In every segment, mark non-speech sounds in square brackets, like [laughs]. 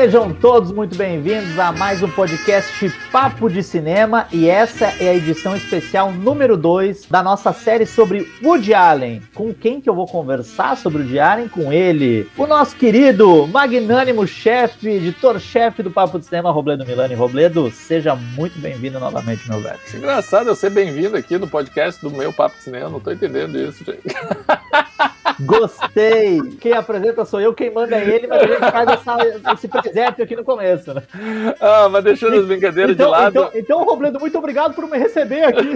Sejam todos muito bem-vindos a mais um podcast Papo de Cinema e essa é a edição especial número 2 da nossa série sobre Woody Allen. Com quem que eu vou conversar sobre o Woody Allen? Com ele, o nosso querido, magnânimo chefe, editor-chefe do Papo de Cinema, Robledo Milani. Robledo, seja muito bem-vindo novamente, meu velho. Engraçado eu ser bem-vindo aqui no podcast do meu Papo de Cinema, não tô entendendo isso, gente. Gostei! Quem apresenta sou eu, quem manda é ele, mas gente faz essa, esse presépio aqui no começo, né? Ah, mas deixando as brincadeiras então, de lado. Então, então, Robledo, muito obrigado por me receber aqui.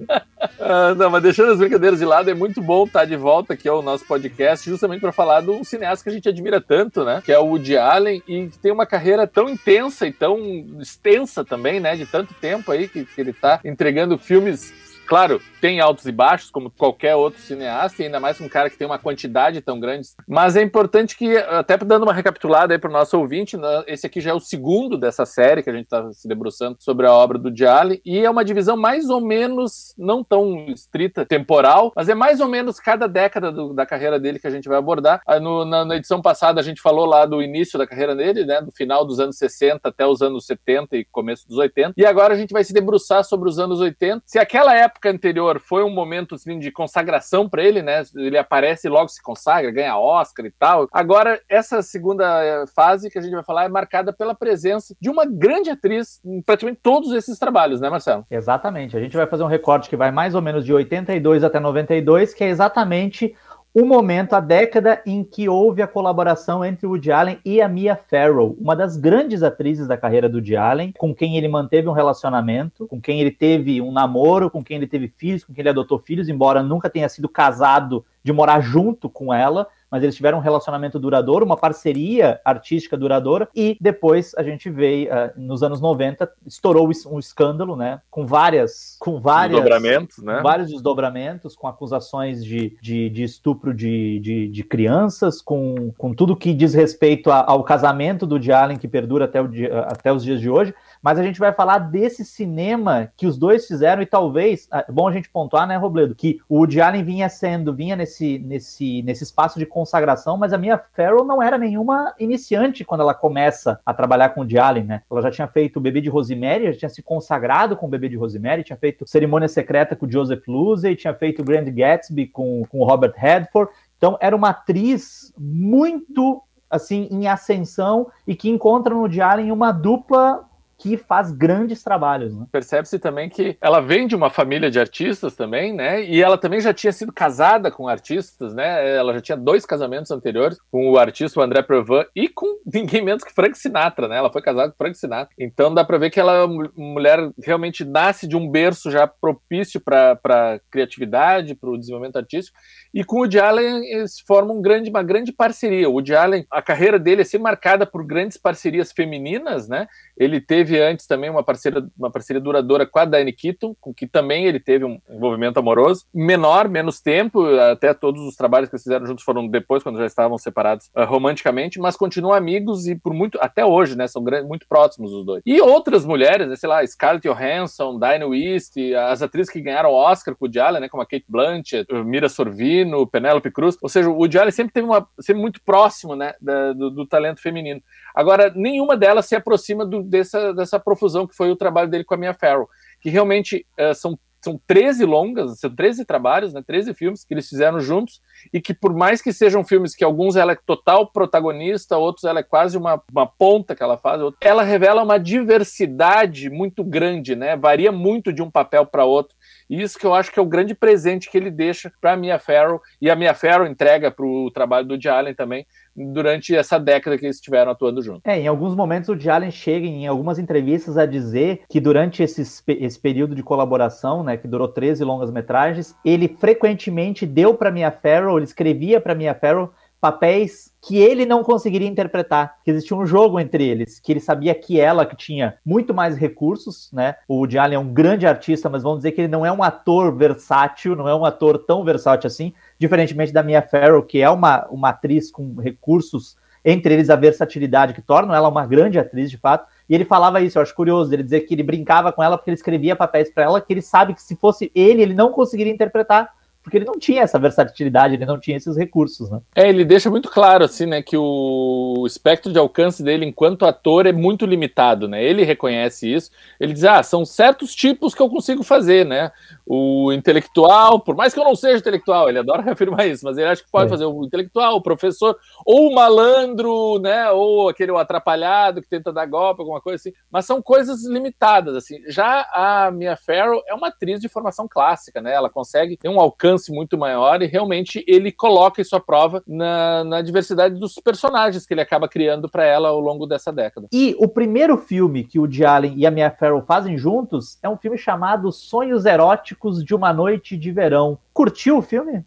[laughs] ah, não, mas deixando as brincadeiras de lado, é muito bom estar de volta aqui ao nosso podcast, justamente para falar do cineasta que a gente admira tanto, né? Que é o Woody Allen, e que tem uma carreira tão intensa e tão extensa também, né? De tanto tempo aí que, que ele está entregando filmes Claro, tem altos e baixos, como qualquer outro cineasta, e ainda mais um cara que tem uma quantidade tão grande. Mas é importante que, até dando uma recapitulada aí para o nosso ouvinte, né, esse aqui já é o segundo dessa série que a gente está se debruçando sobre a obra do Dialli, e é uma divisão mais ou menos, não tão estrita, temporal, mas é mais ou menos cada década do, da carreira dele que a gente vai abordar. Ah, no, na, na, edição passada a gente falou lá do início da carreira dele, né, do final dos anos 60 até os anos 70 e começo dos 80, e agora a gente vai se debruçar sobre os anos 80. Se aquela época época anterior foi um momento assim, de consagração para ele, né? Ele aparece e logo se consagra, ganha Oscar e tal. Agora, essa segunda eh, fase que a gente vai falar é marcada pela presença de uma grande atriz em praticamente todos esses trabalhos, né, Marcelo? Exatamente. A gente vai fazer um recorte que vai mais ou menos de 82 até 92, que é exatamente o momento, a década em que houve a colaboração entre o Woody Allen e a Mia Farrow, uma das grandes atrizes da carreira do Woody Allen, com quem ele manteve um relacionamento, com quem ele teve um namoro, com quem ele teve filhos, com quem ele adotou filhos, embora nunca tenha sido casado de morar junto com ela, mas eles tiveram um relacionamento duradouro, uma parceria artística duradoura, e depois a gente veio, uh, nos anos 90, estourou um escândalo, né, com várias, com várias... Desdobramentos, né? Vários desdobramentos, com acusações de, de, de estupro de, de, de, crianças, com, com tudo que diz respeito a, ao casamento do Woody Allen, que perdura até, o dia, até os dias de hoje, mas a gente vai falar desse cinema que os dois fizeram e talvez, é bom a gente pontuar, né, Robledo, que o Woody Allen vinha sendo, vinha nesse, nesse, nesse espaço de consagração, mas a Mia Farrow não era nenhuma iniciante quando ela começa a trabalhar com o Woody Allen, né? Ela já tinha feito o Bebê de Rosemary, já tinha se consagrado com o Bebê de Rosemary, tinha feito Cerimônia Secreta com o Joseph Luzey, tinha feito o Grand Gatsby com, com o Robert Redford, então era uma atriz muito assim em ascensão e que encontra no Woody uma dupla que faz grandes trabalhos. Né? Percebe-se também que ela vem de uma família de artistas também, né? E ela também já tinha sido casada com artistas, né? Ela já tinha dois casamentos anteriores com o artista André Previn e com [laughs] ninguém menos que Frank Sinatra, né? Ela foi casada com Frank Sinatra. Então dá para ver que ela é uma mulher realmente nasce de um berço já propício para criatividade, para o desenvolvimento artístico. E com o Woody Allen eles formam um grande, uma grande parceria. O Woody Allen, a carreira dele é sempre marcada por grandes parcerias femininas, né? Ele teve teve antes também uma parceria, uma parceria duradoura com a Diane Keaton, com que também ele teve um envolvimento amoroso. Menor, menos tempo, até todos os trabalhos que eles fizeram juntos foram depois, quando já estavam separados uh, romanticamente, mas continuam amigos e por muito, até hoje, né, são muito próximos os dois. E outras mulheres, né, sei lá, Scarlett Johansson, Diane Wist, as atrizes que ganharam Oscar com o Allen, né, como a Kate Blanchett, Mira Sorvino, Penélope Cruz, ou seja, o Woody Allen sempre teve uma, sempre muito próximo, né, da, do, do talento feminino. Agora, nenhuma delas se aproxima do, dessa, dessa profusão que foi o trabalho dele com a Mia Farrow, que realmente uh, são são 13 longas, são 13 trabalhos, né, 13 filmes que eles fizeram juntos, e que por mais que sejam filmes que alguns ela é total protagonista, outros ela é quase uma, uma ponta que ela faz, ela revela uma diversidade muito grande, né, varia muito de um papel para outro, e isso que eu acho que é o grande presente que ele deixa para a Mia Farrow, e a Mia Farrow entrega para o trabalho do Woody também, durante essa década que eles estiveram atuando juntos. É, em alguns momentos o Jalen chega em algumas entrevistas a dizer que durante esse, esse período de colaboração, né, que durou 13 longas metragens, ele frequentemente deu para Mia Farrow, ele escrevia para Mia Farrow papéis que ele não conseguiria interpretar, que existia um jogo entre eles, que ele sabia que ela que tinha muito mais recursos, né? O Woody Allen é um grande artista, mas vamos dizer que ele não é um ator versátil, não é um ator tão versátil assim, diferentemente da Mia Farrow, que é uma, uma atriz com recursos, entre eles a versatilidade que torna ela uma grande atriz de fato. E ele falava isso, eu acho curioso, ele dizer que ele brincava com ela porque ele escrevia papéis para ela que ele sabe que se fosse ele, ele não conseguiria interpretar porque ele não tinha essa versatilidade, ele não tinha esses recursos, né? É, ele deixa muito claro, assim, né, que o espectro de alcance dele enquanto ator é muito limitado, né? Ele reconhece isso. Ele diz, ah, são certos tipos que eu consigo fazer, né? O intelectual, por mais que eu não seja intelectual, ele adora [laughs] reafirmar isso, mas ele acha que pode é. fazer o intelectual, o professor, ou o malandro, né? Ou aquele atrapalhado que tenta dar golpe, alguma coisa assim. Mas são coisas limitadas, assim. Já a Mia Farrow é uma atriz de formação clássica, né? Ela consegue ter um alcance alcance muito maior e realmente ele coloca isso à prova na, na diversidade dos personagens que ele acaba criando para ela ao longo dessa década. E o primeiro filme que o Woody Allen e a Mia Farrow fazem juntos é um filme chamado Sonhos Eróticos de uma Noite de Verão. Curtiu o filme?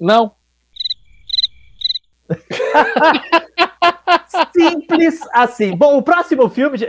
Não. [laughs] Simples assim. Bom, o próximo filme. [laughs]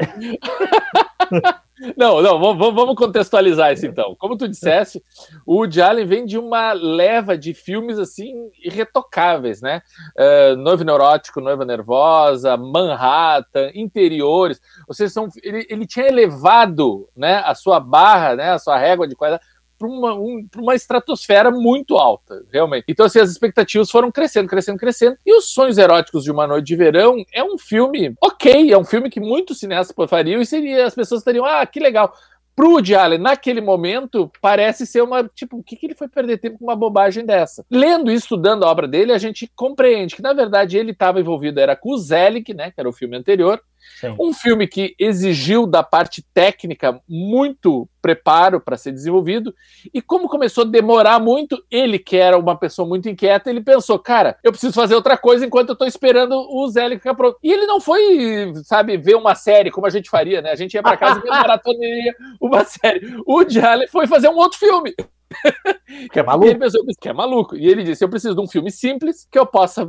Não, não, vamos, vamos contextualizar isso então. Como tu disseste, o Woody Allen vem de uma leva de filmes assim irretocáveis, né? Uh, Noivo Neurótico, Noiva Nervosa, Manhattan, Interiores. Ou seja, são, ele, ele tinha elevado né, a sua barra, né, a sua régua de qualidade para uma, um, uma estratosfera muito alta, realmente. Então, assim, as expectativas foram crescendo, crescendo, crescendo. E Os Sonhos Eróticos de uma Noite de Verão é um filme ok, é um filme que muitos cineastas fariam e seria, as pessoas teriam, ah, que legal. Pro Woody Allen, naquele momento, parece ser uma. Tipo, o que, que ele foi perder tempo com uma bobagem dessa? Lendo e estudando a obra dele, a gente compreende que, na verdade, ele estava envolvido, era com o Zelig, né? Que era o filme anterior, Sim. Um filme que exigiu da parte técnica muito preparo para ser desenvolvido, e como começou a demorar muito, ele, que era uma pessoa muito inquieta, ele pensou, cara, eu preciso fazer outra coisa enquanto eu estou esperando o Zé ficar pronto. E ele não foi, sabe, ver uma série como a gente faria, né? A gente ia para casa e [laughs] maratoneia uma série. O Jalen foi fazer um outro filme. [laughs] Que é maluco. E ele pensou que é maluco. E ele disse: Eu preciso de um filme simples, que eu possa,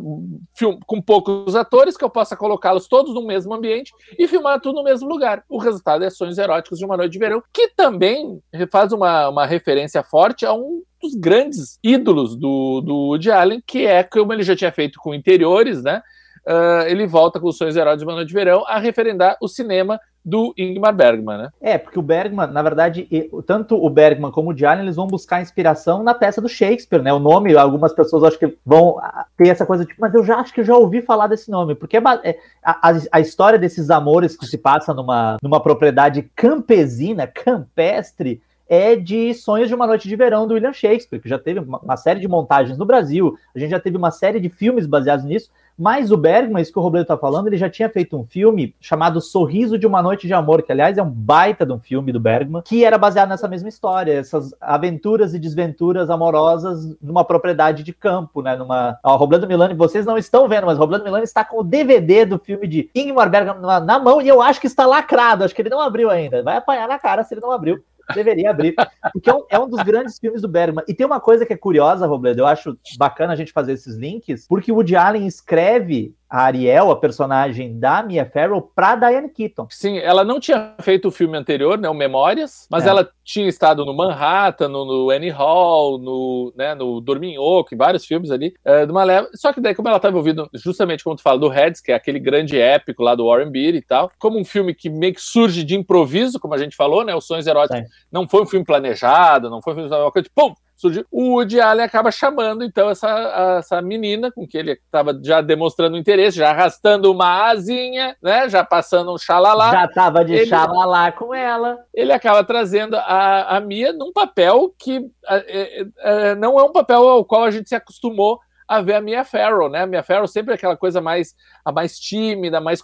film, com poucos atores, que eu possa colocá-los todos no mesmo ambiente e filmar tudo no mesmo lugar. O resultado é Sonhos Eróticos de uma Noite de Verão, que também faz uma, uma referência forte a um dos grandes ídolos do, do Woody Allen, que é como ele já tinha feito com interiores, né? Uh, ele volta com os Sonhos Eróticos de uma Noite de Verão a referendar o cinema do Ingmar Bergman, né? É, porque o Bergman, na verdade, tanto o Bergman como o Diallo, eles vão buscar inspiração na peça do Shakespeare, né? O nome, algumas pessoas acho que vão ah, ter essa coisa tipo, mas eu já acho que eu já ouvi falar desse nome, porque é, é, a, a, história desses amores que se passa numa, numa propriedade campesina, campestre, é de Sonhos de uma Noite de Verão do William Shakespeare, que já teve uma, série de montagens no Brasil, a gente já teve uma série de filmes baseados nisso, mas o Bergman, isso que o Robledo está falando, ele já tinha feito um filme chamado Sorriso de uma Noite de Amor, que aliás é um baita de um filme do Bergman, que era baseado nessa mesma história, essas aventuras e desventuras amorosas numa propriedade de campo, né? Numa. Ó, Robledo Milani, vocês não estão vendo, mas Robledo Milani está com o DVD do filme de Ingmar Bergman na, na mão e eu acho que está lacrado, acho que ele não abriu ainda. Vai apanhar na cara se ele não abriu. Deveria abrir. Porque é um, é um, dos grandes filmes do Bergman. E tem uma coisa que é curiosa, Robledo, eu acho bacana a gente fazer esses links, porque o Woody Allen escreve a Ariel, a personagem da Mia Farrow, para Diane Keaton. Sim, ela não tinha feito o filme anterior, né, o Memórias, mas é. ela tinha estado no Manhattan, no, no Annie Hall, no, né, no Dorminhoco, em vários filmes ali, é, de uma leva. Só que daí, como ela estava envolvida, justamente como tu fala, do Reds, que é aquele grande épico lá do Warren Beatty e tal, como um filme que meio que surge de improviso, como a gente falou, né, os Sonhos Eróticos, não foi um filme planejado, não foi um filme, uma coisa de, pum, surgiu. O Woody Allen acaba chamando, então, essa, essa menina, com que ele estava já demonstrando interesse, já arrastando uma asinha, né? Já passando um xalalá. Já estava de ele, xalalá com ela. Ele acaba trazendo a, a Mia num papel que é, é, não é um papel ao qual a gente se acostumou a ver a Mia Farrow, né? A Mia Farrow sempre é aquela coisa mais a mais tímida, mais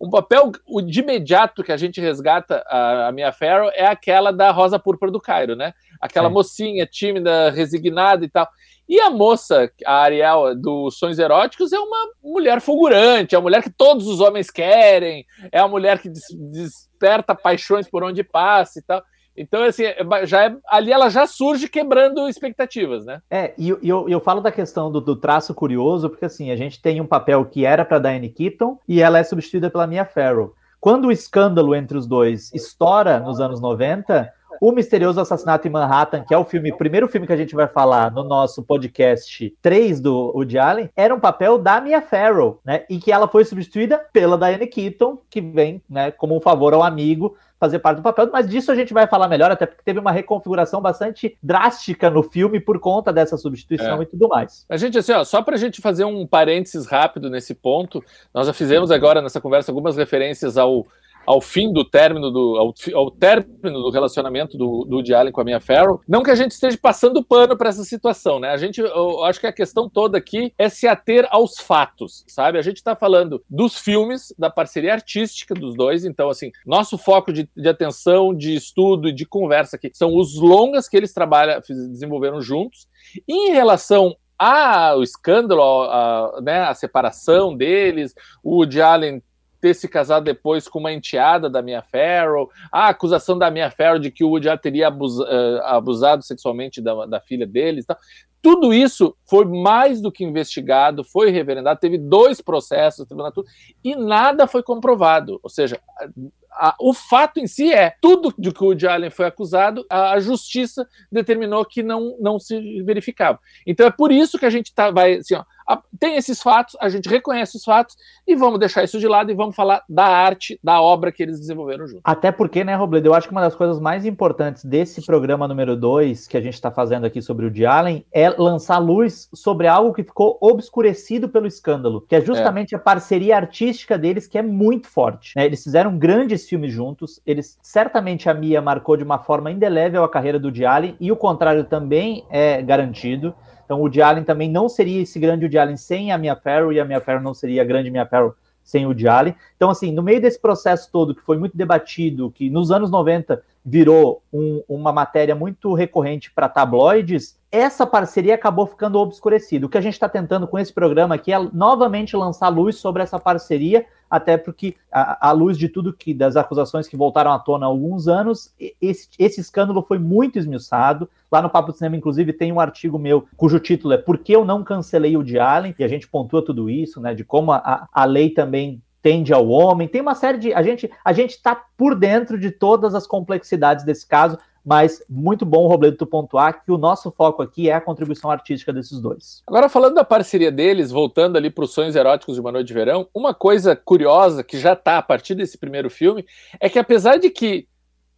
um papel de imediato que a gente resgata a, a Mia Farrow é aquela da Rosa Púrpura do Cairo, né? Aquela é. mocinha tímida, resignada e tal. E a moça, a Ariel do Sonhos Eróticos, é uma mulher fulgurante, é a mulher que todos os homens querem, é a mulher que des desperta paixões por onde passa e tal. Então, assim, é já é, ali ela já surge quebrando expectativas, né? É, e eu, eu falo da questão do, do, traço curioso, porque assim, a gente tem um papel que era para Diane Keaton e ela é substituída pela Mia Farrow. Quando o escândalo entre os dois estoura nos anos 90, o Misterioso Assassinato em Manhattan, que é o filme, primeiro filme que a gente vai falar no nosso podcast 3 do Woody Allen, era um papel da Mia Farrow, né? E que ela foi substituída pela Diane Keaton, que vem, né, como um favor ao amigo, fazer parte do papel, mas disso a gente vai falar melhor, até porque teve uma reconfiguração bastante drástica no filme por conta dessa substituição é. e tudo mais. A gente, assim, ó, só para a gente fazer um parênteses rápido nesse ponto, nós já fizemos agora nessa conversa algumas referências ao ao fim do término do ao, ao término do relacionamento do, do Allen com a Mia Farrow. Não que a gente esteja passando pano para essa situação, né? A gente, eu acho que a questão toda aqui é se ater aos fatos, sabe? A gente está falando dos filmes, da parceria artística dos dois, então assim, nosso foco de, de atenção, de estudo e de conversa aqui são os longas que eles trabalham, desenvolveram juntos. E em relação ao escândalo, a, a, né, a separação deles, o Woody Allen ter se casado depois com uma enteada da Mia Farrow, a acusação da Mia Farrow de que o Woody teria uh, abusado sexualmente da, da filha deles. Tal. Tudo isso foi mais do que investigado, foi reverendado, teve dois processos, e nada foi comprovado. Ou seja, a, o fato em si é tudo de que o Woody Allen foi acusado, a, a, justiça determinou que não, não se verificava. Então é por isso que a gente tá, vai assim, ó, tem esses fatos, a gente reconhece os fatos e vamos deixar isso de lado e vamos falar da arte, da obra que eles desenvolveram juntos. Até porque, né, Robledo, eu acho que uma das coisas mais importantes desse programa número 2 que a gente está fazendo aqui sobre o de Allen é lançar luz sobre algo que ficou obscurecido pelo escândalo, que é justamente é. a parceria artística deles, que é muito forte. Né? Eles fizeram grandes filmes juntos, eles certamente a Mia marcou de uma forma indelével a carreira do Allen e o contrário também é garantido. Então o Woody também não seria esse grande Woody Allen sem a Mia Farrow e a Mia Farrow não seria a grande Mia Farrow sem o Woody. Então assim, no meio desse processo todo que foi muito debatido, que nos anos 90 virou um, uma matéria muito recorrente para tabloides, essa parceria acabou ficando obscurecida. O que a gente está tentando com esse programa aqui é novamente lançar luz sobre essa parceria, até porque, à luz de tudo que das acusações que voltaram à tona há alguns anos, esse, esse escândalo foi muito esmiuçado. Lá no Papo do Cinema, inclusive, tem um artigo meu cujo título é Por que eu não cancelei o de Allen? E a gente pontua tudo isso, né? De como a, a lei também tende ao homem. Tem uma série de. A gente a gente está por dentro de todas as complexidades desse caso mas muito bom, Robledo, tu pontuar que o nosso foco aqui é a contribuição artística desses dois. Agora, falando da parceria deles, voltando ali para os Sonhos Eróticos de uma Noite de Verão, uma coisa curiosa que já está a partir desse primeiro filme é que apesar de que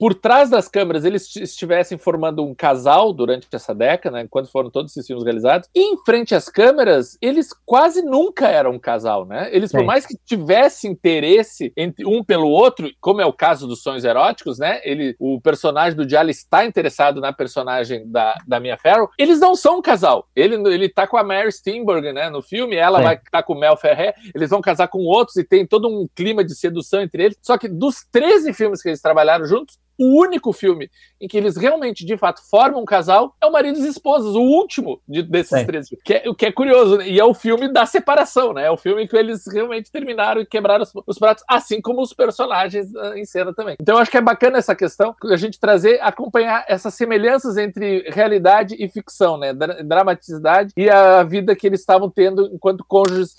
por trás das câmeras eles estivessem formando um casal durante essa década, né, enquanto foram todos esses filmes realizados, e em frente às câmeras, eles quase nunca eram um casal, né? Eles, por mais que tivessem interesse entre um pelo outro, como é o caso dos sonhos eróticos, né? Ele, o personagem do Jalen está interessado na personagem da, da Mia Farrow, eles não são um casal. Ele, ele tá com a Mary Steenburgen, né, no filme, ela vai estar tá com o Mel Ferrer, eles vão casar com outros e tem todo um clima de sedução entre eles. Só que dos 13 filmes que eles trabalharam juntos, o único filme em que eles realmente, de fato, formam um casal é o Maridos e Esposas, o último de, desses é. três filmes. Que é, o que é curioso, né? e é o filme da separação, né? É o filme em que eles realmente terminaram e quebraram os, os pratos, assim como os personagens uh, em cena também. Então eu acho que é bacana essa questão, a gente trazer, acompanhar essas semelhanças entre realidade e ficção, né? Dramaticidade e a vida que eles estavam tendo enquanto cônjuges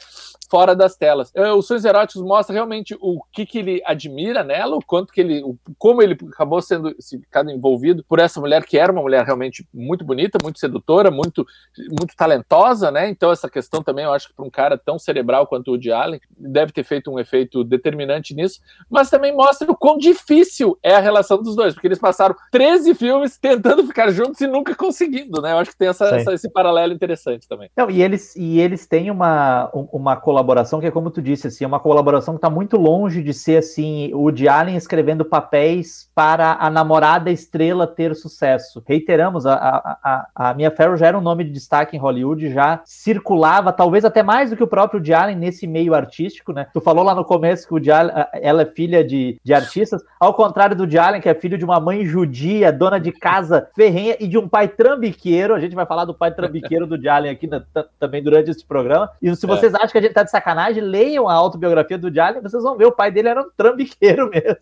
fora das telas. Uh, os Sonhos Eróticos mostra realmente o que, que ele admira nela, o quanto que ele, o, como ele acabou sendo ficado envolvido por essa mulher que era uma mulher realmente muito bonita, muito sedutora, muito, muito talentosa, né? Então essa questão também eu acho que para um cara tão cerebral quanto o Woody Allen deve ter feito um efeito determinante nisso, mas também mostra o quão difícil é a relação dos dois, porque eles passaram 13 filmes tentando ficar juntos e nunca conseguindo, né? Eu acho que tem essa, essa, esse paralelo interessante também. Não, e eles e eles têm uma uma colaboração colaboração que é como tu disse, assim, é uma colaboração que está muito longe de ser assim, o de Allen escrevendo papéis para a namorada estrela ter sucesso. Reiteramos, a, a, a, a Mia Farrow já era um nome de destaque em Hollywood, já circulava, talvez até mais do que o próprio de Allen nesse meio artístico, né? Tu falou lá no começo que o de Allen, ela é filha de, de artistas, ao contrário do de Allen, que é filho de uma mãe judia, dona de casa ferrenha e de um pai trambiqueiro. A gente vai falar do pai trambiqueiro do de Allen aqui na, também durante esse programa. E se é. vocês é. acham que a gente tá sacanagem, leiam a autobiografia do Jalen, vocês vão ver, o pai dele era um trambiqueiro [laughs] mesmo.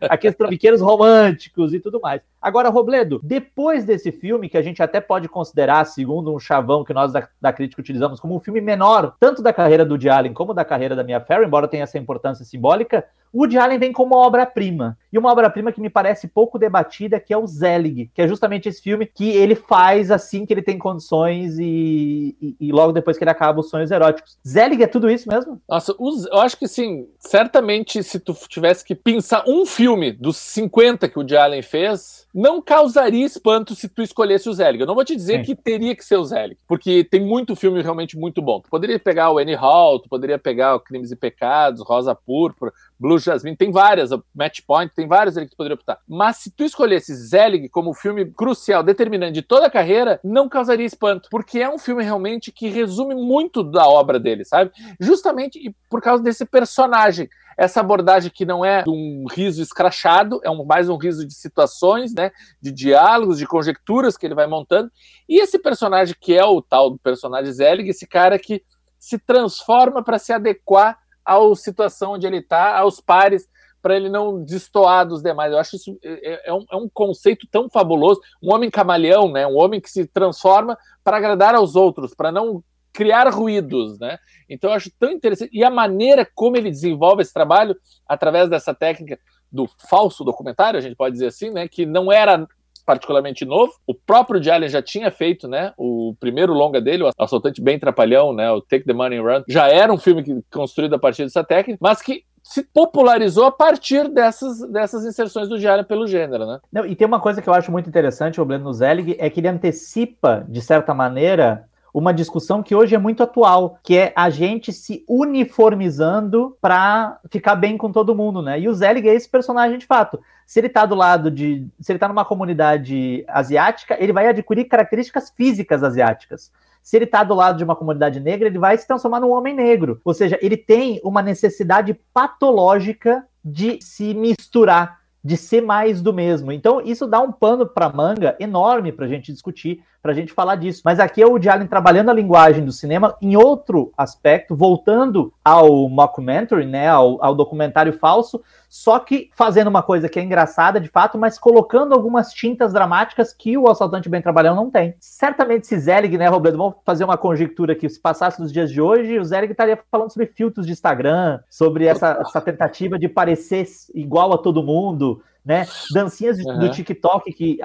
Aqueles trambiqueiros românticos e tudo mais. Agora, Robledo, depois desse filme, que a gente até pode considerar, segundo um chavão que nós da, da crítica utilizamos, como um filme menor, tanto da carreira do Jalen como da carreira da Mia Farrow, embora tenha essa importância simbólica, O Woody Allen vem como obra-prima. E uma obra-prima que me parece pouco debatida, que é o Zelig, que é justamente esse filme que ele faz assim que ele tem condições e, e, e logo depois que ele acaba os sonhos eróticos. Zelig é tudo isso mesmo? Nossa, eu acho que sim. Certamente, se tu tivesse que pensar um filme dos 50 que o Woody Allen fez, não causaria espanto se tu escolhesse o Zelig. Eu não vou te dizer sim. que teria que ser o Zelig, porque tem muito filme realmente muito bom. Tu poderia pegar o Annie Hall, tu poderia pegar o Crimes e Pecados, Rosa Púrpura, Blue Jasmine, tem várias, Match Point, tem várias ali que tu poderia optar. Mas se tu escolhesse Zelig como filme crucial, determinante de toda a carreira, não causaria espanto, porque é um filme realmente que resume muito da obra dele, sabe? Justamente por causa desse personagem essa abordagem que não é um riso escrachado, é um, mais um riso de situações, né, de diálogos, de conjecturas que ele vai montando, e esse personagem que é o tal do personagem Zelig, esse cara que se transforma para se adequar à situação onde ele está, aos pares, para ele não destoar dos demais. Eu acho isso é, é, é, um, é, um, conceito tão fabuloso. Um homem camaleão, né? Um homem que se transforma para agradar aos outros, para não criar ruídos, né? Então eu acho tão interessante e a maneira como ele desenvolve esse trabalho através dessa técnica do falso documentário, a gente pode dizer assim, né? Que não era particularmente novo. O próprio Jalen já tinha feito, né? O primeiro longa dele, o Assaltante Bem Trapalhão, né? O Take the Money and Run, já era um filme que, construído a partir dessa técnica, mas que se popularizou a partir dessas, dessas inserções do Jalen pelo gênero, né? Não, e tem uma coisa que eu acho muito interessante, o Blendo Zelig, é que ele antecipa, de certa maneira, uma discussão que hoje é muito atual, que é a gente se uniformizando para ficar bem com todo mundo, né? E o Zelig é esse personagem de fato se ele está do lado de. Se ele está numa comunidade asiática, ele vai adquirir características físicas asiáticas. Se ele está do lado de uma comunidade negra, ele vai se transformar num homem negro. Ou seja, ele tem uma necessidade patológica de se misturar, de ser mais do mesmo. Então, isso dá um pano para manga enorme para a gente discutir, para a gente falar disso. Mas aqui é o Allen trabalhando a linguagem do cinema em outro aspecto, voltando ao mockumentary, né, ao, ao documentário falso, só que fazendo uma coisa que é engraçada de fato, mas colocando algumas tintas dramáticas que o assaltante bem trabalhando não tem. Certamente se Zelig, né, Robledo, vamos fazer uma conjectura aqui, se passasse nos dias de hoje, o Zelig estaria falando sobre filtros de Instagram, sobre essa, essa tentativa de parecer igual a todo mundo, né? Dancinhas uhum. do TikTok que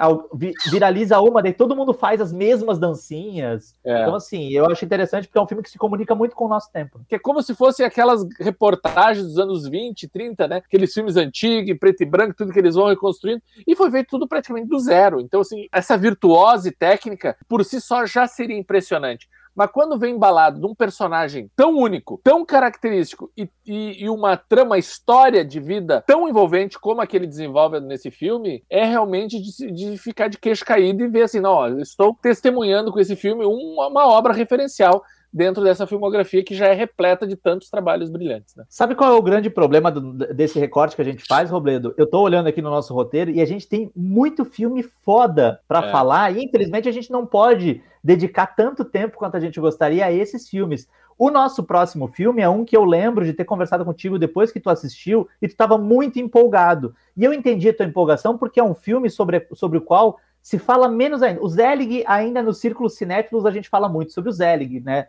viraliza uma, daí todo mundo faz as mesmas dancinhas. É. Então, assim, eu acho interessante porque é um filme que se comunica muito com o nosso tempo. Que é como se fosse aquelas reportagens dos anos 20, 30, né? Aqueles filmes antigos, preto e branco, tudo que eles vão reconstruindo. E foi feito tudo praticamente do zero. Então, assim, essa virtuose técnica, por si só, já seria impressionante. Mas quando vem embalado de um personagem tão único, tão característico e, e, e, uma trama, história de vida tão envolvente como a que ele desenvolve nesse filme, é realmente de, de ficar de queixo caído e ver assim, não, ó, estou testemunhando com esse filme uma, uma obra referencial dentro dessa filmografia que já é repleta de tantos trabalhos brilhantes. Né? Sabe qual é o grande problema do, desse recorte que a gente faz, Robledo? Eu estou olhando aqui no nosso roteiro e a gente tem muito filme foda para é. falar e infelizmente a gente não pode dedicar tanto tempo quanto a gente gostaria a esses filmes. O nosso próximo filme é um que eu lembro de ter conversado contigo depois que tu assistiu e tu estava muito empolgado. E eu entendi a tua empolgação porque é um filme sobre, sobre o qual se fala menos ainda. O Zelig, ainda nos círculos cinéfilos, a gente fala muito sobre o Zelig, né?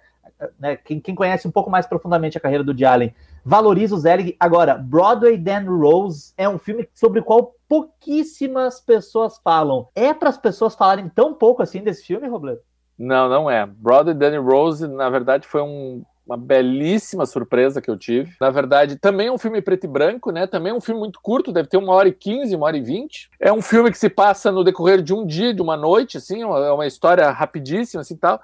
Né, quem, quem, conhece um pouco mais profundamente a carreira do Allen valoriza o Zelig. Agora, Broadway Dan Rose é um filme sobre o qual pouquíssimas pessoas falam. É para as pessoas falarem tão pouco assim desse filme, Robledo? Não, não é. Broadway Dan Rose, na verdade, foi um, uma belíssima surpresa que eu tive. Na verdade, também é um filme preto e branco, né? Também é um filme muito curto, deve ter uma hora e quinze, uma hora e vinte. É um filme que se passa no decorrer de um dia, de uma noite, assim, é uma história rapidíssima, assim, tal.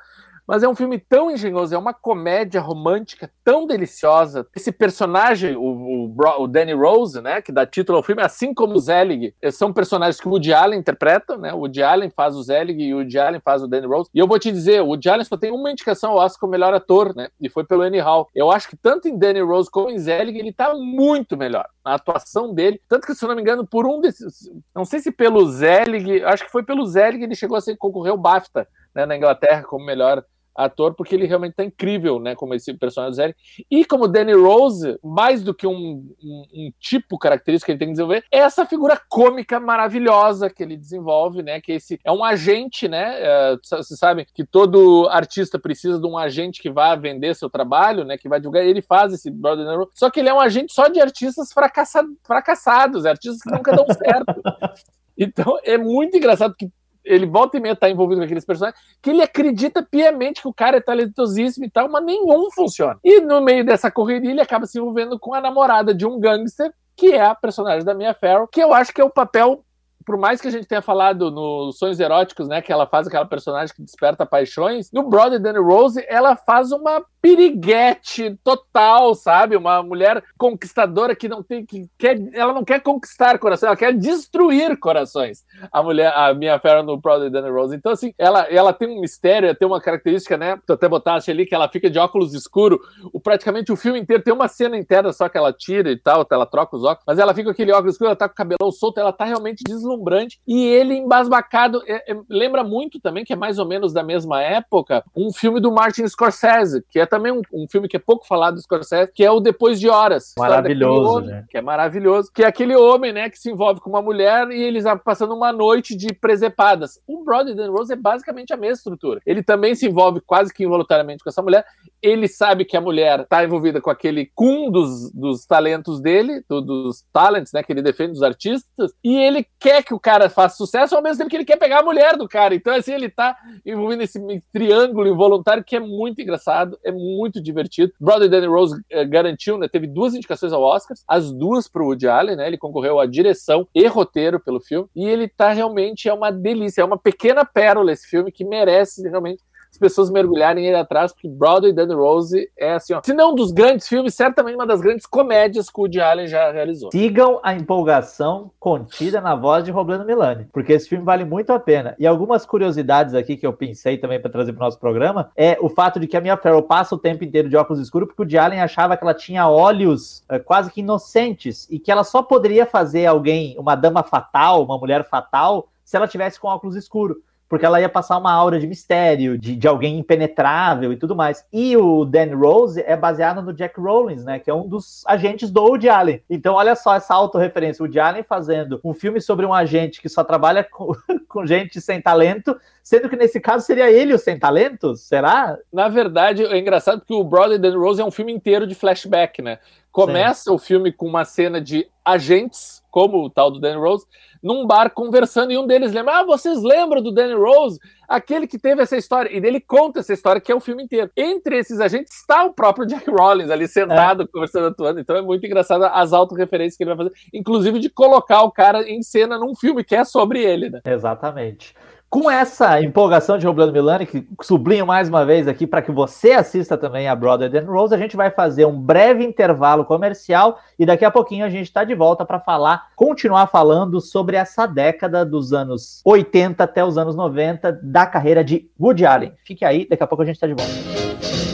Mas é um filme tão engenhoso, é uma comédia romântica tão deliciosa. Esse personagem, o, o, o, Danny Rose, né, que dá título ao filme, assim como o Zelig, são personagens que o Woody Allen interpreta, né? O Woody Allen faz o Zelig e o Woody Allen faz o Danny Rose. E eu vou te dizer, o Woody Allen só tem uma indicação ao Oscar como melhor ator, né? E foi pelo Annie Hall. Eu acho que tanto em Danny Rose como em Zelig ele tá muito melhor. A atuação dele, tanto que se eu não me engano, por um desses, não sei se pelo Zelig, acho que foi pelo Zelig ele chegou a concorrer ao BAFTA, né, na Inglaterra como melhor ator, porque ele realmente tá incrível, né, como esse personagem do Zé. E como Danny Rose, mais do que um, um, um, tipo característico que ele tem que desenvolver, é essa figura cômica maravilhosa que ele desenvolve, né, que esse é um agente, né, é, vocês sabem que todo artista precisa de um agente que vai vender seu trabalho, né, que vai divulgar, ele faz esse Brother Danny Rose, só que ele é um agente só de artistas fracassa, fracassados, artistas que nunca dão certo. [laughs] Então é muito engraçado que ele volta e meia tá envolvido com aqueles personagens, que ele acredita piamente que o cara é talentosíssimo e tal, mas nenhum funciona. E no meio dessa correria, ele acaba se envolvendo com a namorada de um gangster, que é a personagem da Mia Farrow, que eu acho que é o papel por mais que a gente tenha falado nos Sonhos Eróticos, né, que ela faz aquela personagem que desperta paixões, no Brother Danny Rose, ela faz uma piriguete total, sabe? Uma mulher conquistadora que não tem que quer, ela não quer conquistar corações, ela quer destruir corações. A mulher, a minha fera no Brother Danny Rose. Então assim, ela ela tem um mistério, tem uma característica, né? Tu até botaste ali que ela fica de óculos escuro, o praticamente o filme inteiro tem uma cena inteira só que ela tira e tal, ela troca os óculos, mas ela fica com aquele óculos escuro, ela tá com o cabelão solto, ela tá realmente deslumbrante e ele embasbacado, é, é, lembra muito também que é mais ou menos da mesma época, um filme do Martin Scorsese, que é também um, um, filme que é pouco falado do Scorsese, que é o Depois de Horas. Maravilhoso, homem, né? Que é maravilhoso. Que é aquele homem, né, que se envolve com uma mulher e eles passando uma noite de presepadas. O Brother Dan Rose é basicamente a mesma estrutura. Ele também se envolve quase que involuntariamente com essa mulher. Ele sabe que a mulher está envolvida com aquele cum dos, dos talentos dele, do, dos talents, né, que ele defende dos artistas, e ele quer que o cara faça sucesso ao mesmo tempo que ele quer pegar a mulher do cara. Então, assim, ele tá envolvido nesse triângulo involuntário que é muito engraçado, é muito divertido. Brother Danny Rose uh, garantiu, né? Teve duas indicações ao Oscar, as duas para o Woody Allen, né? Ele concorreu à direção e roteiro pelo filme. E ele tá realmente é uma delícia, é uma pequena pérola esse filme que merece realmente as pessoas mergulharem ele atrás, porque Broadway Dan Rose é assim, ó, se não um dos grandes filmes, certamente uma das grandes comédias que o Woody Allen já realizou. Sigam a empolgação contida na voz de Roblano Milani, porque esse filme vale muito a pena. E algumas curiosidades aqui que eu pensei também para trazer para o nosso programa é o fato de que a Mia Farrow passa o tempo inteiro de óculos escuros porque o Woody Allen achava que ela tinha olhos é, quase que inocentes e que ela só poderia fazer alguém, uma dama fatal, uma mulher fatal, se ela tivesse com óculos escuros porque ela ia passar uma aura de mistério, de, de alguém impenetrável e tudo mais. E o Dan Rose é baseado no Jack Rollins, né, que é um dos agentes do Woody Allen. Então, olha só essa autorreferência. O Woody Allen fazendo um filme sobre um agente que só trabalha com, [laughs] com gente sem talento, sendo que nesse caso seria ele o sem talento? Será? Na verdade, é engraçado porque o Brother Dan Rose é um filme inteiro de flashback, né? Começa Sim. o filme com uma cena de agentes, como o tal do Dan Rose, num bar conversando, e um deles lembra: Ah, vocês lembram do Danny Rose? Aquele que teve essa história. E ele conta essa história, que é o filme inteiro. Entre esses agentes está o próprio Jack Rollins ali sentado, é. conversando, atuando. Então é muito engraçado as autorreferências que ele vai fazer, inclusive de colocar o cara em cena num filme que é sobre ele, né? Exatamente. Com essa empolgação de Roblano Milani, que sublinho mais uma vez aqui para que você assista também a Brother Dan Rose, a gente vai fazer um breve intervalo comercial e daqui a pouquinho a gente está de volta para falar, continuar falando sobre essa década dos anos 80 até os anos 90 da carreira de Woody Allen. Fique aí, daqui a pouco a gente está de volta.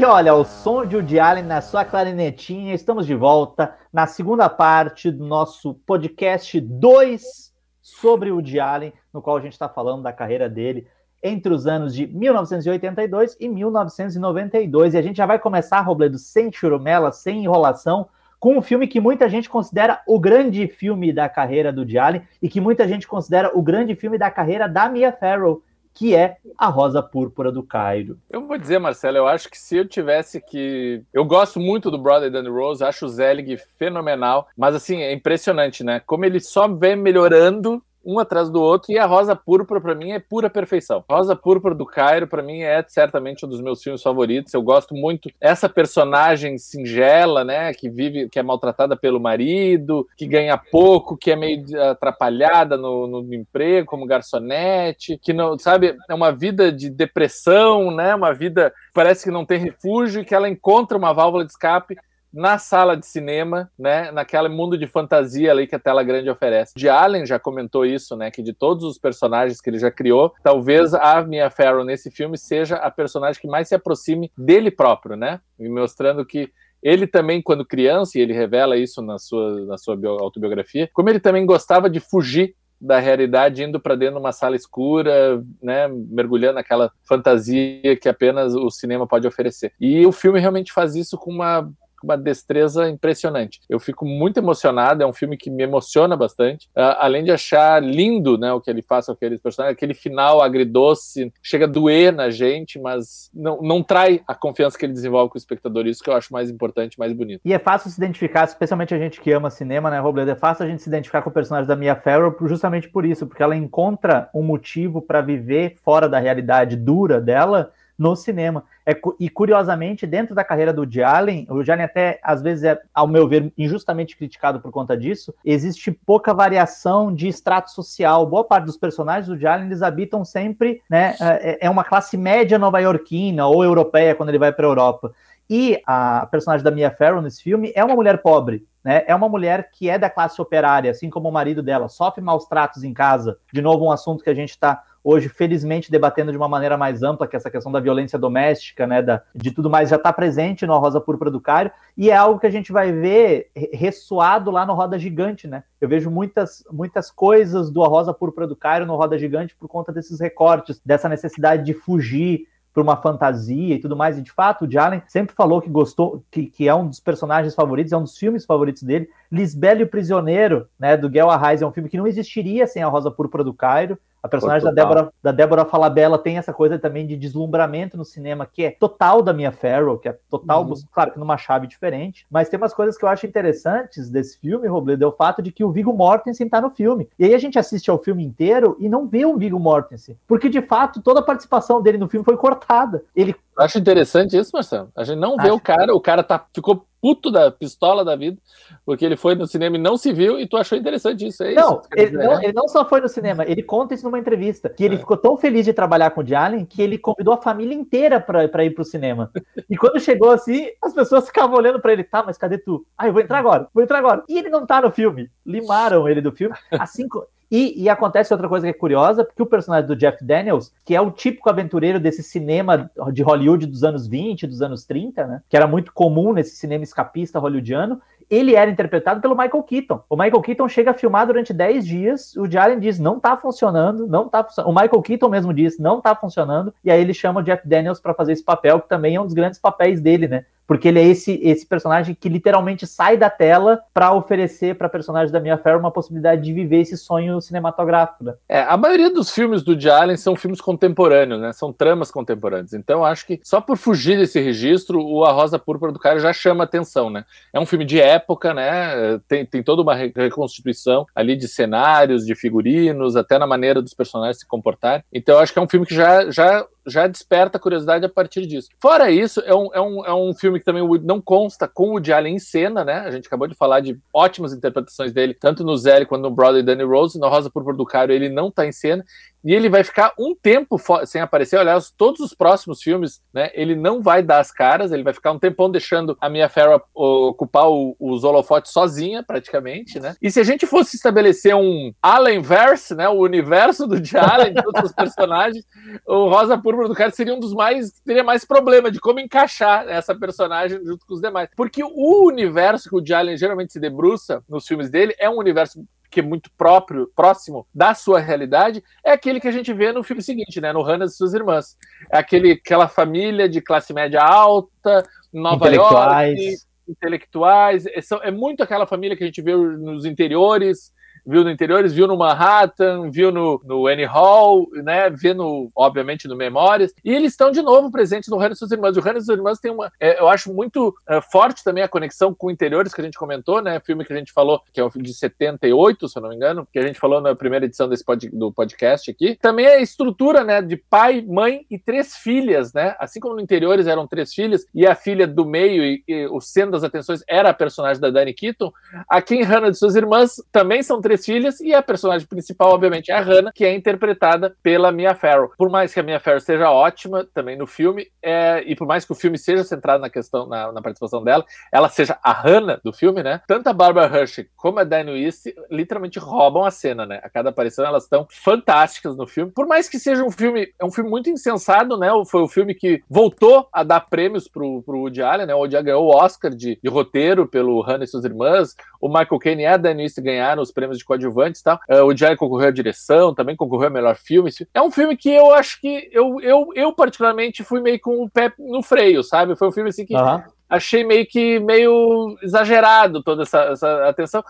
E olha, o som de Woody Allen na sua clarinetinha. Estamos de volta na segunda parte do nosso podcast 2 sobre o Woody Allen, no qual a gente está falando da carreira dele entre os anos de 1982 e 1992. E a gente já vai começar, Robledo, sem churumela, sem enrolação, com um filme que muita gente considera o grande filme da carreira do Woody Allen e que muita gente considera o grande filme da carreira da Mia Farrow que é a Rosa Púrpura do Cairo. Eu vou dizer, Marcelo, eu acho que se eu tivesse que. Eu gosto muito do Brother Danny Rose, acho o Zelig fenomenal, mas assim, é impressionante, né? Como ele só vem melhorando um atrás do outro, e a Rosa Púrpura, para mim, é pura perfeição. Rosa Púrpura do Cairo, para mim, é certamente um dos meus filmes favoritos. Eu gosto muito essa personagem singela, né, que vive, que é maltratada pelo marido, que ganha pouco, que é meio atrapalhada no, no emprego, como garçonete, que não, sabe, é uma vida de depressão, né, uma vida parece que não tem refúgio, e que ela encontra uma válvula de escape na sala de cinema, né, naquele mundo de fantasia ali que a tela grande oferece. De Allen já comentou isso, né, que de todos os personagens que ele já criou, talvez a Mia Farrow nesse filme seja a personagem que mais se aproxime dele próprio, né, mostrando que ele também, quando criança, e ele revela isso na sua, na sua autobiografia, como ele também gostava de fugir da realidade indo para dentro de uma sala escura, né, mergulhando naquela fantasia que apenas o cinema pode oferecer. E o filme realmente faz isso com uma uma destreza impressionante. Eu fico muito emocionado, é um filme que me emociona bastante, uh, além de achar lindo né, o que ele faz com aqueles personagens, aquele final agridoce, chega a doer na gente, mas não, não trai a confiança que ele desenvolve com o espectador, isso que eu acho mais importante, mais bonito. E é fácil se identificar, especialmente a gente que ama cinema, né, Robledo? É fácil a gente se identificar com o personagem da Mia Farrow justamente por isso, porque ela encontra um motivo para viver fora da realidade dura dela no cinema. É, e curiosamente, dentro da carreira do Woody Allen, o Woody Allen até, às vezes, é, ao meu ver, injustamente criticado por conta disso, existe pouca variação de extrato social. Boa parte dos personagens do Woody Allen, eles habitam sempre, né, é, é uma classe média nova-iorquina ou europeia, quando ele vai para a Europa. E a personagem da Mia Farrow nesse filme é uma mulher pobre, né? É uma mulher que é da classe operária, assim como o marido dela, sofre maus tratos em casa. De novo, um assunto que a gente está hoje, felizmente, debatendo de uma maneira mais ampla, que essa questão da violência doméstica, né, da, de tudo mais, já está presente no Rosa Púrpura do Cário, e é algo que a gente vai ver ressoado lá no Roda Gigante, né? Eu vejo muitas, muitas coisas do A Rosa Púrpura do Cário no Roda Gigante por conta desses recortes, dessa necessidade de fugir, para uma fantasia e tudo mais. E de fato, o Jalen sempre falou que gostou, que, que é um dos personagens favoritos, é um dos filmes favoritos dele. Lisbelo e o Prisioneiro, né, do Guel Arraes, é um filme que não existiria sem a Rosa Púrpura do Cairo. A personagem da Débora, da Débora Falabella tem essa coisa também de deslumbramento no cinema, que é total da Mia Farrow, que é total, uhum. claro que numa chave diferente, mas tem umas coisas que eu acho interessantes desse filme, Robledo, é o fato de que o Viggo Mortensen tá no filme. E aí a gente assiste ao filme inteiro e não vê o Viggo Mortensen, porque de fato toda a participação dele no filme foi cortada. Ele eu acho interessante isso, Marcelo. A gente não vê acho... o cara, o cara tá, ficou puto da pistola da vida, porque ele foi no cinema e não se viu, e tu achou interessante isso, é não, isso? Ele não, né? ele não só foi no cinema, ele conta isso numa entrevista, que ele é. ficou tão feliz de trabalhar com o Jalen que ele convidou a família inteira para ir pro cinema. E quando chegou assim, as pessoas ficavam olhando para ele, tá, mas cadê tu? Ah, eu vou entrar agora, vou entrar agora. E ele não tá no filme. Limaram ele do filme. Assim e, e, acontece outra coisa que é curiosa, porque o personagem do Jeff Daniels, que é o típico aventureiro desse cinema de Hollywood dos anos 20, dos anos 30, né? Que era muito comum nesse cinema escapista hollywoodiano, ele era interpretado pelo Michael Keaton. O Michael Keaton chega a filmar durante 10 dias, o Jalen diz, não tá funcionando, não tá funcionando. O Michael Keaton mesmo diz, não tá funcionando, e aí ele chama o Jeff Daniels para fazer esse papel, que também é um dos grandes papéis dele, né? Porque ele é esse, esse personagem que literalmente sai da tela para oferecer para personagem da Mia Farrow uma possibilidade de viver esse sonho cinematográfico. Né? É, a maioria dos filmes do Woody Allen são filmes contemporâneos, né? São tramas contemporâneas. Então, acho que só por fugir desse registro, o A Rosa Púrpura do Cara já chama atenção, né? É um filme de época, né? Tem, tem toda uma reconstituição ali de cenários, de figurinos, até na maneira dos personagens se comportarem. Então, acho que é um filme que já, já já desperta curiosidade a partir disso. Fora isso, é um, é um, é um filme que também não consta com o Woody Allen em cena, né? A gente acabou de falar de ótimas interpretações dele, tanto no Zé quanto no Brother Danny Rose. No Rosa Púrpura do Caro ele não tá em cena e ele vai ficar um tempo sem aparecer. Aliás, todos os próximos filmes, né? Ele não vai dar as caras, ele vai ficar um tempão deixando a Mia Farrow ocupar o, os holofotes sozinha, praticamente, né? E se a gente fosse estabelecer um Allenverse, né? O universo do Woody Allen, de todos os personagens, o Rosa Púrpura do Cara seria um dos mais teria mais problema de como encaixar essa personagem junto com os demais, porque o universo que o Woody Allen geralmente se debruça nos filmes dele é um universo que é muito próprio, próximo da sua realidade, é aquele que a gente vê no filme seguinte, né? No Hannah e suas irmãs. É aquele, aquela família de classe média alta, Nova York, intelectuais. É, é muito aquela família que a gente vê nos interiores, viu no Interiores, viu no Manhattan, viu no, no Annie Hall, né? Vê no, obviamente, no Memórias. E eles estão de novo presentes no Reino dos Irmãos. O Reino dos Irmãos tem uma. É, eu acho muito é, forte também a conexão com Interiores que a gente comentou, né? Filme que a gente falou, que é um filme de 78, se eu não me engano, que a gente falou na primeira edição desse pod, do podcast aqui. Também a estrutura, né? De pai, mãe e três filhas, né? Assim como no Interiores eram três filhas, e a filha do meio e, e o centro das atenções era a personagem da Dani Keaton, aqui em Hannah de suas irmãs também são três três filhas, e a personagem principal, obviamente, é a Hannah, que é interpretada pela Mia Farrow. Por mais que a Mia Farrow seja ótima também no filme, é, e por mais que o filme seja centrado na questão, na, na, participação dela, ela seja a Hannah do filme, né? Tanto a Barbara Hershey como a Diane Wist literalmente roubam a cena, né? A cada aparição elas estão fantásticas no filme. Por mais que seja um filme, é um filme muito insensado, né? Foi o filme que voltou a dar prêmios pro, pro Woody Allen, né? O Woody Allen ganhou o Oscar de, de roteiro pelo Hannah e suas irmãs, o Michael Caine e a Diane Wist ganharam os prêmios de coadjuvantes tal. Uh, o Allen concorreu à direção, também concorreu a melhor filme. É um filme que eu acho que eu, eu, eu particularmente fui meio com o pé no freio, sabe? Foi um filme assim que uhum achei meio que meio exagerado toda essa, essa, atenção.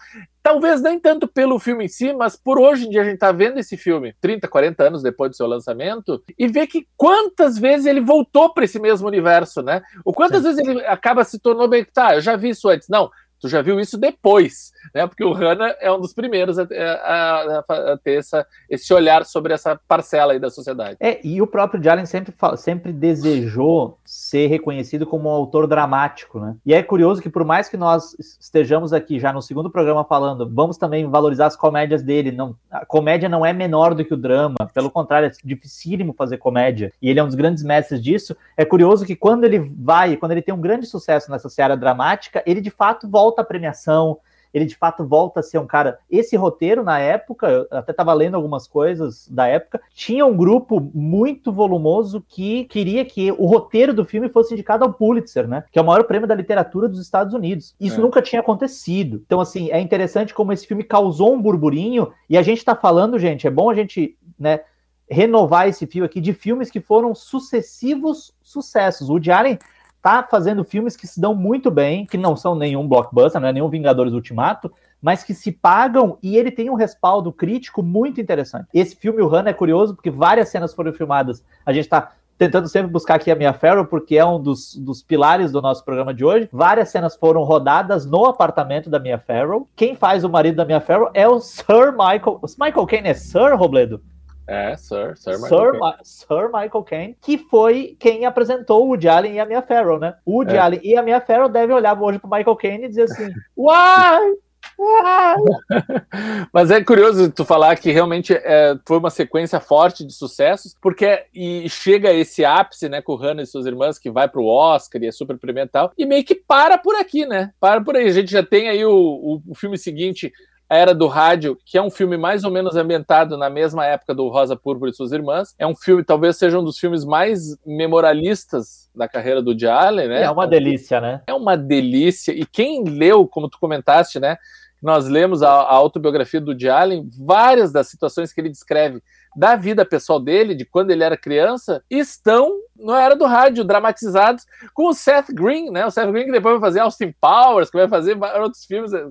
Talvez nem tanto pelo filme em si, mas por hoje em dia a gente tá vendo esse filme 30, 40 anos depois do seu lançamento e ver que quantas vezes ele voltou para esse mesmo universo, né? O quantas Sim. vezes ele acaba se tornou bem, tá, eu já vi isso antes. Não, Tu já viu isso depois, né? Porque o Hanna é um dos primeiros a, a, a, ter essa, esse olhar sobre essa parcela aí da sociedade. É, e o próprio Jalen sempre, sempre desejou ser reconhecido como um autor dramático, né? E é curioso que por mais que nós estejamos aqui já no segundo programa falando, vamos também valorizar as comédias dele. Não, a comédia não é menor do que o drama, pelo contrário, é dificílimo fazer comédia. E ele é um dos grandes mestres disso. É curioso que quando ele vai, quando ele tem um grande sucesso nessa seara dramática, ele de fato volta volta à premiação, ele de fato volta a ser um cara. Esse roteiro, na época, eu até estava lendo algumas coisas da época, tinha um grupo muito volumoso que queria que o roteiro do filme fosse indicado ao Pulitzer, né? Que é o maior prêmio da literatura dos Estados Unidos. Isso é. nunca tinha acontecido. Então, assim, é interessante como esse filme causou um burburinho, e a gente está falando, gente, é bom a gente, né? Renovar esse fio aqui de filmes que foram sucessivos sucessos. O Woody Allen tá fazendo filmes que se dão muito bem, que não são nenhum blockbuster, não é nenhum Vingadores Ultimato, mas que se pagam e ele tem um respaldo crítico muito interessante. Esse filme, o Han, é curioso porque várias cenas foram filmadas. A gente está tentando sempre buscar aqui a Mia Farrow, porque é um dos, dos pilares do nosso programa de hoje. Várias cenas foram rodadas no apartamento da Mia Farrow. Quem faz o marido da Mia Farrow é o Sir Michael. Michael Caine é Sir Robledo? É, Sir, Sir Michael, Sir, Ma Sir Michael Caine, que foi quem apresentou o Woody Allen e a Mia Farrow, né? O Woody é. Allen e a Mia Farrow devem olhar hoje pro Michael Caine e dizer assim, [laughs] uai! [laughs] Mas é curioso tu falar que realmente é, foi uma sequência forte de sucessos, porque e chega esse ápice, né, com o Hannah e suas irmãs, que vai pro Oscar e é super premiado e tal, e meio que para por aqui, né? Para por aí. A gente já tem aí o, o, o filme seguinte, a Era do Rádio, que é um filme mais ou menos ambientado na mesma época do Rosa Púrpura e suas irmãs. É um filme, talvez seja um dos filmes mais memorialistas da carreira do Allen, né? É uma delícia, né? É uma delícia. E quem leu, como tu comentaste, né? Nós lemos a, a autobiografia do Allen, várias das situações que ele descreve da vida pessoal dele, de quando ele era criança, estão no Era do Rádio, dramatizados com o Seth Green, né? O Seth Green que depois vai fazer Austin Powers, que vai fazer outros filmes eh,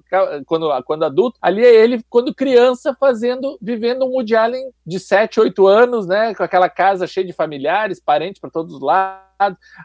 quando, quando adulto. Ali é ele, quando criança, fazendo, vivendo um Woody Allen de 7, 8 anos, né? Com aquela casa cheia de familiares, parentes para todos os lados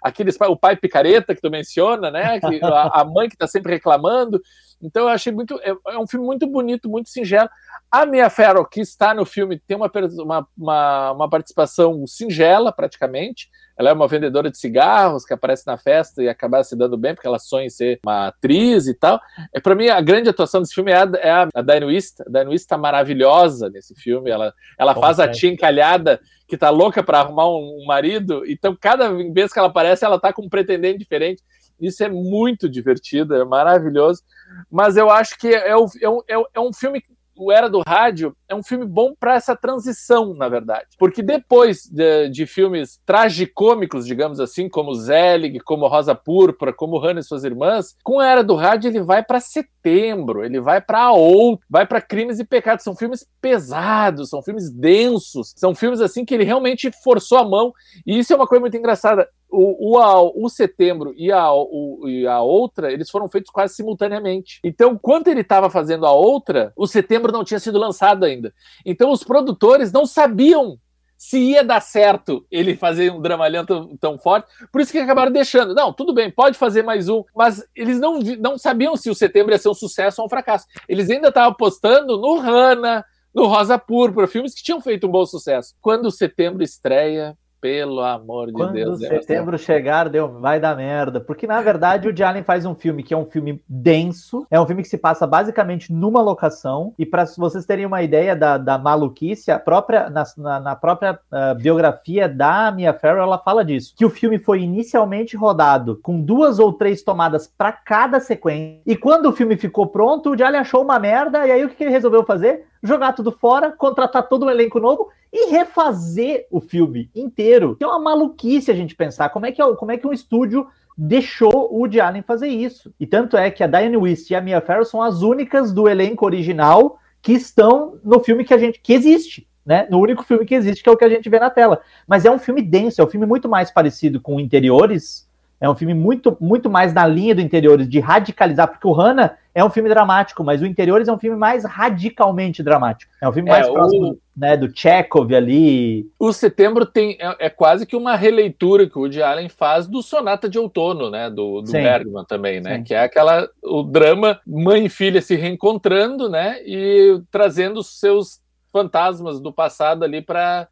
aqueles o pai picareta que tu menciona, né? Que, [laughs] a, a, mãe que está sempre reclamando. Então eu achei muito é, é, um filme muito bonito, muito singelo. A Mia Farrow, que está no filme, tem uma, uma, uma, uma, participação singela, praticamente. Ela é uma vendedora de cigarros que aparece na festa e acaba se dando bem, porque ela sonha em ser uma atriz e tal. É, Para mim, a grande atuação desse filme é a, é a, a Diane Wist. A Diane Wist está maravilhosa nesse filme. Ela, ela faz a tia encalhada que tá louca para arrumar um, um, marido. Então, cada vez que ela aparece, ela tá com um pretendente diferente. Isso é muito divertido, é maravilhoso. Mas eu acho que é, é, é, é um filme o Era do Rádio é um filme bom para essa transição, na verdade. Porque depois de, de, filmes tragicômicos, digamos assim, como Zelig, como Rosa Púrpura, como Hannah e suas irmãs, com a Era do Rádio ele vai para setembro, ele vai para outro, vai para Crimes e Pecados. São filmes pesados, são filmes densos, são filmes assim que ele realmente forçou a mão. E isso é uma coisa muito engraçada o, o, o setembro e a, o, e a outra, eles foram feitos quase simultaneamente. Então, quando ele estava fazendo a outra, o setembro não tinha sido lançado ainda. Então, os produtores não sabiam se ia dar certo ele fazer um dramalhão tão, tão, forte, por isso que acabaram deixando. Não, tudo bem, pode fazer mais um, mas eles não, não sabiam se o setembro ia ser um sucesso ou um fracasso. Eles ainda estavam apostando no Hanna, no Rosa Púrpura, filmes que tinham feito um bom sucesso. Quando o setembro estreia, pelo amor de Quando Deus. Quando setembro chegar, deu, vai dar merda. Porque, na verdade, o Allen faz um filme que é um filme denso, é um filme que se passa basicamente numa locação, e para vocês terem uma ideia da, da maluquice, a própria, na, na, própria uh, biografia da Mia Farrow, ela fala disso, que o filme foi inicialmente rodado com duas ou três tomadas para cada sequência, e quando o filme ficou pronto, o Allen achou uma merda, e aí o que ele resolveu fazer? Jogar tudo fora, contratar todo um elenco novo e refazer o filme inteiro. Que é uma maluquice a gente pensar como é que, é, como é que um estúdio deixou o Woody Allen fazer isso. E tanto é que a Diane Wist e a Mia Farrow são as únicas do elenco original que estão no filme que a gente que existe. Né, no único filme que existe, que é o que a gente vê na tela. Mas é um filme denso, é um filme muito mais parecido com Interiores, é um filme muito, muito mais na linha do Interiores, de radicalizar, porque o Hanna é um filme dramático, mas o Interiores é um filme mais radicalmente dramático. É um filme mais é, próximo o... né, do Chekhov ali. O Setembro tem é, é, quase que uma releitura que o Woody Allen faz do Sonata de Outono, né, do, do Bergman também, né, Sim. que é aquela o drama mãe e filha se reencontrando, né, e trazendo seus fantasmas do passado ali para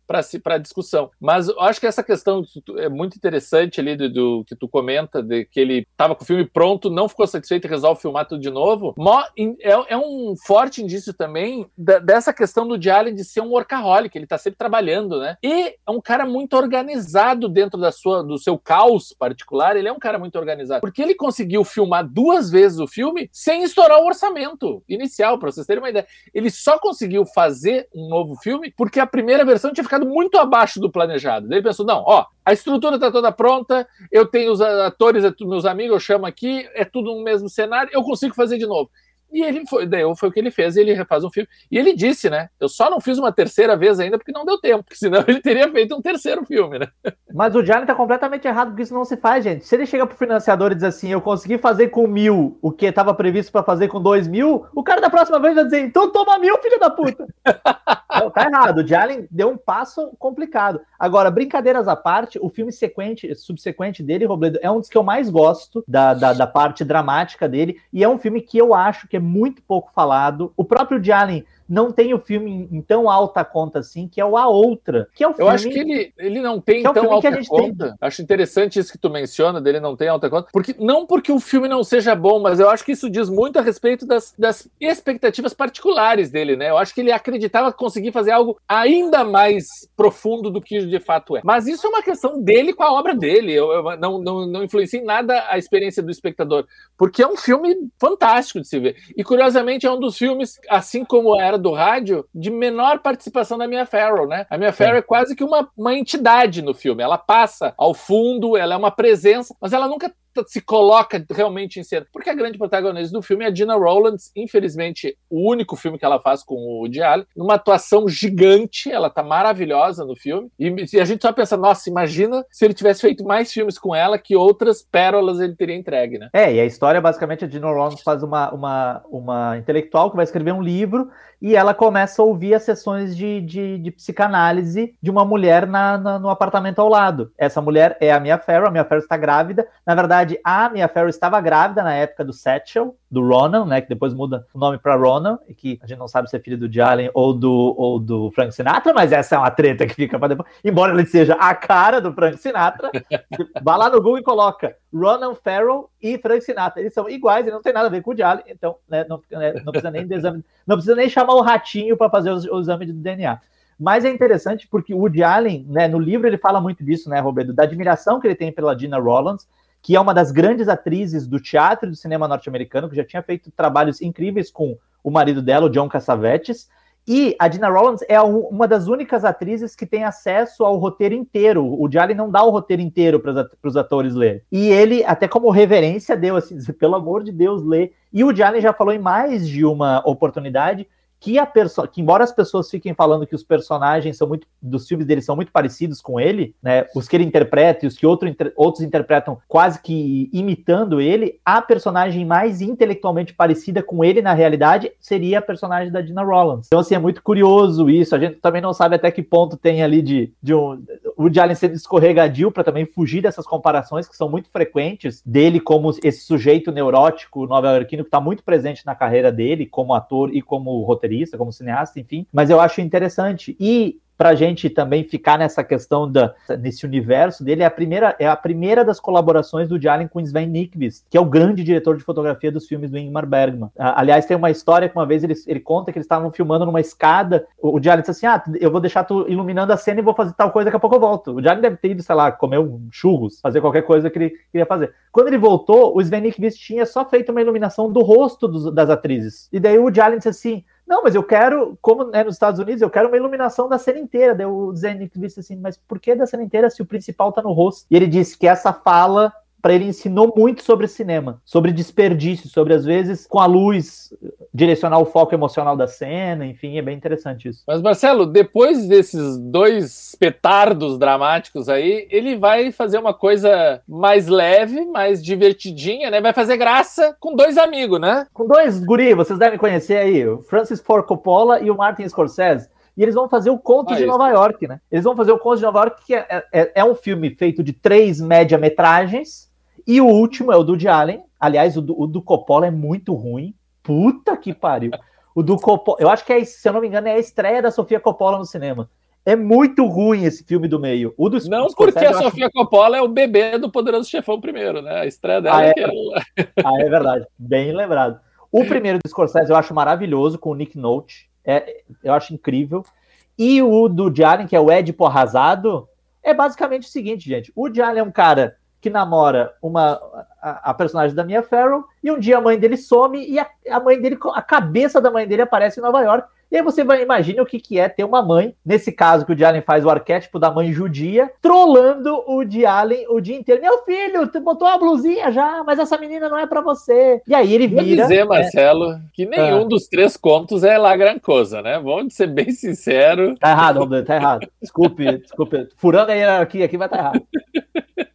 discussão. Mas eu acho que essa questão é muito interessante ali do, do que tu comenta, de que ele estava com o filme pronto, não ficou satisfeito e resolve filmar tudo de novo. É, é um forte indício também da, dessa questão do Allen de ser um workaholic, ele está sempre trabalhando, né? E é um cara muito organizado dentro da sua, do seu caos particular, ele é um cara muito organizado, porque ele conseguiu filmar duas vezes o filme sem estourar o orçamento inicial, para vocês terem uma ideia. Ele só conseguiu fazer um novo filme, porque a primeira versão tinha ficado muito abaixo do planejado. Daí ele pensou: não, ó, a estrutura está toda pronta, eu tenho os atores, meus amigos, eu chamo aqui, é tudo no mesmo cenário, eu consigo fazer de novo. E ele foi, daí foi o que ele fez, ele refaz um filme. E ele disse, né? Eu só não fiz uma terceira vez ainda porque não deu tempo, porque senão [laughs] ele teria feito um terceiro filme, né? Mas o Jalen tá completamente errado, porque isso não se faz, gente. Se ele chega pro financiador e diz assim, eu consegui fazer com mil o que estava previsto para fazer com dois mil, o cara da próxima vez vai dizer, então toma mil, filho da puta. [laughs] não, tá errado. O Jalen deu um passo complicado. Agora, brincadeiras à parte, o filme sequente, subsequente dele, Robledo, é um dos que eu mais gosto da, da, da parte dramática dele, e é um filme que eu acho que é muito pouco falado. O próprio Jalen não tem o filme em tão alta conta assim, que é o A Outra. Que é o filme, Eu acho que ele, ele não tem é tão alta conta. Tem. Acho interessante isso que tu menciona, dele não tem alta conta. Porque, não porque o filme não seja bom, mas eu acho que isso diz muito a respeito das, das expectativas particulares dele, né? Eu acho que ele acreditava conseguir fazer algo ainda mais profundo do que de fato é. Mas isso é uma questão dele com a obra dele. Eu, eu não, não, não influencia em nada a experiência do espectador. Porque é um filme fantástico de se ver. E curiosamente é um dos filmes, assim como era do rádio de menor participação da Mia Farrow, né? A Mia Farrow é, é quase que uma, uma entidade no filme. Ela passa ao fundo, ela é uma presença, mas ela nunca se coloca realmente em cena. Porque a grande protagonista do filme é a Gina Rowlands, infelizmente, o único filme que ela faz com o Woody Allen, numa atuação gigante, ela tá maravilhosa no filme, e, e a gente só pensa, nossa, imagina se ele tivesse feito mais filmes com ela, que outras pérolas ele teria entregue, né? É, e a história, basicamente, a Gina Rowlands faz uma, uma, uma intelectual que vai escrever um livro, e ela começa a ouvir as sessões de, de, de psicanálise de uma mulher na, na, no apartamento ao lado. Essa mulher é a Mia Farrow, a Mia Farrow está grávida, na verdade, verdade, a Mia Farrow estava grávida na época do Satchel, do Ronan, né, que depois muda o nome para Ronan, e que a gente não sabe se é filho do Jalen ou do, ou do Frank Sinatra, mas essa é uma treta que fica para depois. Embora ele seja a cara do Frank Sinatra, [laughs] vá lá no Google e coloca Ronan Farrow e Frank Sinatra. Eles são iguais e não tem nada a ver com o Jalen, então né, não, né, não, precisa nem exame, não precisa nem chamar o ratinho para fazer o, o exame de DNA. Mas é interessante porque o Woody Allen, né, no livro ele fala muito disso, né, Roberto, da admiração que ele tem pela Gina Rollins, que é uma das grandes atrizes do teatro e do cinema norte-americano, que já tinha feito trabalhos incríveis com o marido dela, o John Cassavetes. E a Dina Rollins é uma das únicas atrizes que tem acesso ao roteiro inteiro. O Jalen não dá o roteiro inteiro para os atores ler. E ele, até como reverência, deu assim, [laughs] pelo amor de Deus, lê. E o Jalen já falou em mais de uma oportunidade que a perso que embora as pessoas fiquem falando que os personagens são muito dos filmes dele são muito parecidos com ele, né, os que ele interpreta e os que outro, inter outros interpretam quase que imitando ele, a personagem mais intelectualmente parecida com ele na realidade seria a personagem da Dina Rollins. Então assim é muito curioso isso. A gente também não sabe até que ponto tem ali de, de um o Allen sendo escorregadio para também fugir dessas comparações que são muito frequentes dele como esse sujeito neurótico nova-iorquino que está muito presente na carreira dele como ator e como roteirista, como cineasta, enfim. Mas eu acho interessante. E pra gente também ficar nessa questão da nesse universo dele, é a primeira é a primeira das colaborações do Jalen com Sven Nykvist, que é o grande diretor de fotografia dos filmes do Ingmar Bergman. Aliás, tem uma história que uma vez ele, ele conta que eles estavam filmando numa escada, o, o Jalen disse assim: "Ah, eu vou deixar tu iluminando a cena e vou fazer tal coisa, daqui a pouco eu volto". O Jalen deve ter ido, sei lá, comer um churros, fazer qualquer coisa que ele queria fazer. Quando ele voltou, o Sven Nykvist tinha só feito uma iluminação do rosto dos, das atrizes. E daí o Jalen disse assim: não, mas eu quero, como é nos Estados Unidos, eu quero uma iluminação da cena inteira. Daí o Zenith disse assim, mas por que da cena inteira se o principal tá no rosto? E ele disse que essa fala para ele ensinou muito sobre cinema, sobre desperdício, sobre às vezes com a luz direcionar o foco emocional da cena, enfim, é bem interessante isso. Mas Marcelo, depois desses dois petardos dramáticos aí, ele vai fazer uma coisa mais leve, mais divertidinha, né? Vai fazer graça com dois amigos, né? Com dois guri, vocês devem conhecer aí, o Francis Ford Coppola e o Martin Scorsese e eles vão fazer o Conto ah, de Nova York, né? Eles vão fazer o Conto de Nova York, que é, é, é um filme feito de três média-metragens, e o último é o do de Allen. Aliás, o do, o do Coppola é muito ruim. Puta que pariu. O do Coppola, eu acho que é, se eu não me engano, é a estreia da Sofia Coppola no cinema. É muito ruim esse filme do meio. O dos, não, porque a Sofia acho... Coppola é o bebê do Poderoso Chefão primeiro, né? A estreia dela ah, é, é... [laughs] ah, é verdade. Bem lembrado. O primeiro do Scorsese eu acho maravilhoso, com o Nick Note. É, eu acho incrível. E o do Jalen, que é o Ed Arrasado, é basicamente o seguinte, gente. O Jalen é um cara que namora uma a, a, personagem da Mia Farrow e um dia a mãe dele some e a, a, mãe dele a cabeça da mãe dele aparece em Nova York. E aí você vai imaginar o que, que é ter uma mãe, nesse caso que o Allen faz o arquétipo da mãe judia, trolando o Allen o dia inteiro. Meu filho, tu botou uma blusinha já, mas essa menina não é para você. E aí ele vira. Vou dizer, né? Marcelo, que nenhum ah. dos três contos é lá gran coisa, né? Vamos ser bem sinceros. Tá errado, Roberto, tá errado. Desculpe, desculpe. Furando a hierarquia aqui vai estar tá errado. [laughs]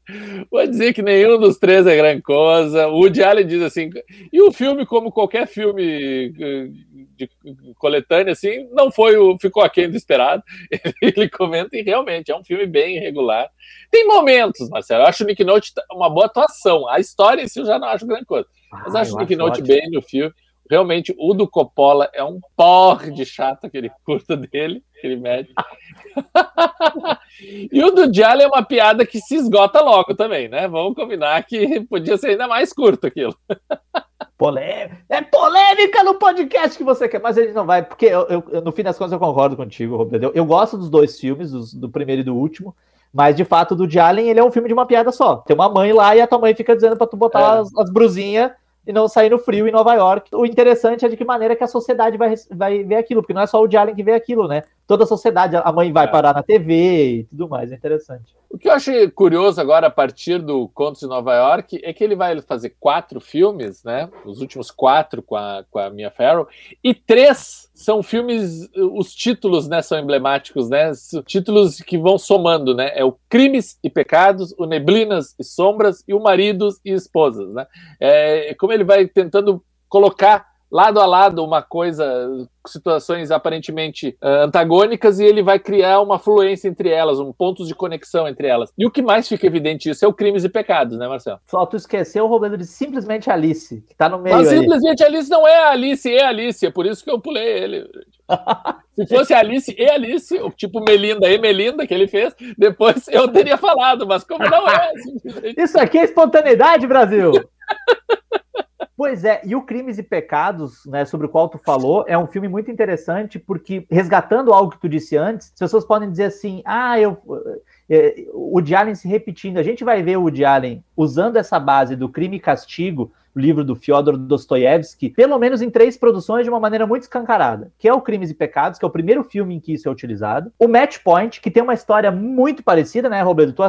Vou dizer que nenhum dos três é gran coisa. O Woody Allen diz assim, e o filme, como qualquer filme eh, de coletânea, assim, não foi o. ficou aquém do esperado. [laughs] Ele comenta e realmente é um filme bem irregular. Tem momentos, Marcelo. Eu acho o Nick Note uma boa atuação. A história em si eu já não acho grande coisa. Mas ah, acho o Nick Note ótimo. bem no filme. Realmente, o do Coppola é um porre de chato, aquele curto dele, aquele médio. [laughs] e o do Jalen é uma piada que se esgota logo também, né? Vamos combinar que podia ser ainda mais curto aquilo. [laughs] Polêmica. É polêmica no podcast que você quer, mas ele não vai, porque eu, eu, no fim das contas eu concordo contigo, Roberto. Eu, gosto dos dois filmes, dos, do primeiro e do último, mas de fato do Jalen ele é um filme de uma piada só. Tem uma mãe lá e a tua mãe fica dizendo pra tu botar é. as, as brusinhas e não sair no frio em Nova York. O interessante é de que maneira que a sociedade vai, vai ver aquilo, porque não é só o Allen que vê aquilo, né? Toda a sociedade, a mãe vai é. parar na TV e tudo mais, é interessante. O que eu achei curioso agora, a partir do Contos de Nova York, é que ele vai fazer quatro filmes, né? Os últimos quatro com a, com a Mia Farrow, e três são filmes, os títulos, né, são emblemáticos, né? Títulos que vão somando, né? É o Crimes e Pecados, o Neblinas e Sombras e o Maridos e Esposas, né? É, como ele vai tentando colocar lado a lado uma coisa, situações aparentemente uh, antagônicas, e ele vai criar uma fluência entre elas, um pontos de conexão entre elas. E o que mais fica evidente isso é o crimes e pecados, né, Marcelo? Só tu esqueceu, Roberto, de simplesmente Alice, que tá no meio. Mas simplesmente Alice não é Alice, é Alice, é por isso que eu pulei ele. [laughs] Se fosse Alice e Alice, tipo Melinda e Melinda que ele fez, depois eu teria falado, mas como não é. [laughs] Isso aqui é espontaneidade, Brasil! [laughs] Pois é, e o Crimes e Pecados, né, sobre o qual tu falou, é um filme muito interessante, porque resgatando algo que tu disse antes, as pessoas podem dizer assim, ah, eu, é, o Woody Allen se repetindo. A gente vai ver o Woody Allen usando essa base do crime e castigo, o livro do Fyodor Dostoiévski, pelo menos em três produções de uma maneira muito escancarada, que é o Crimes e Pecados, que é o primeiro filme em que isso é utilizado, o Match Point, que tem uma história muito parecida, né, Roberto? Tu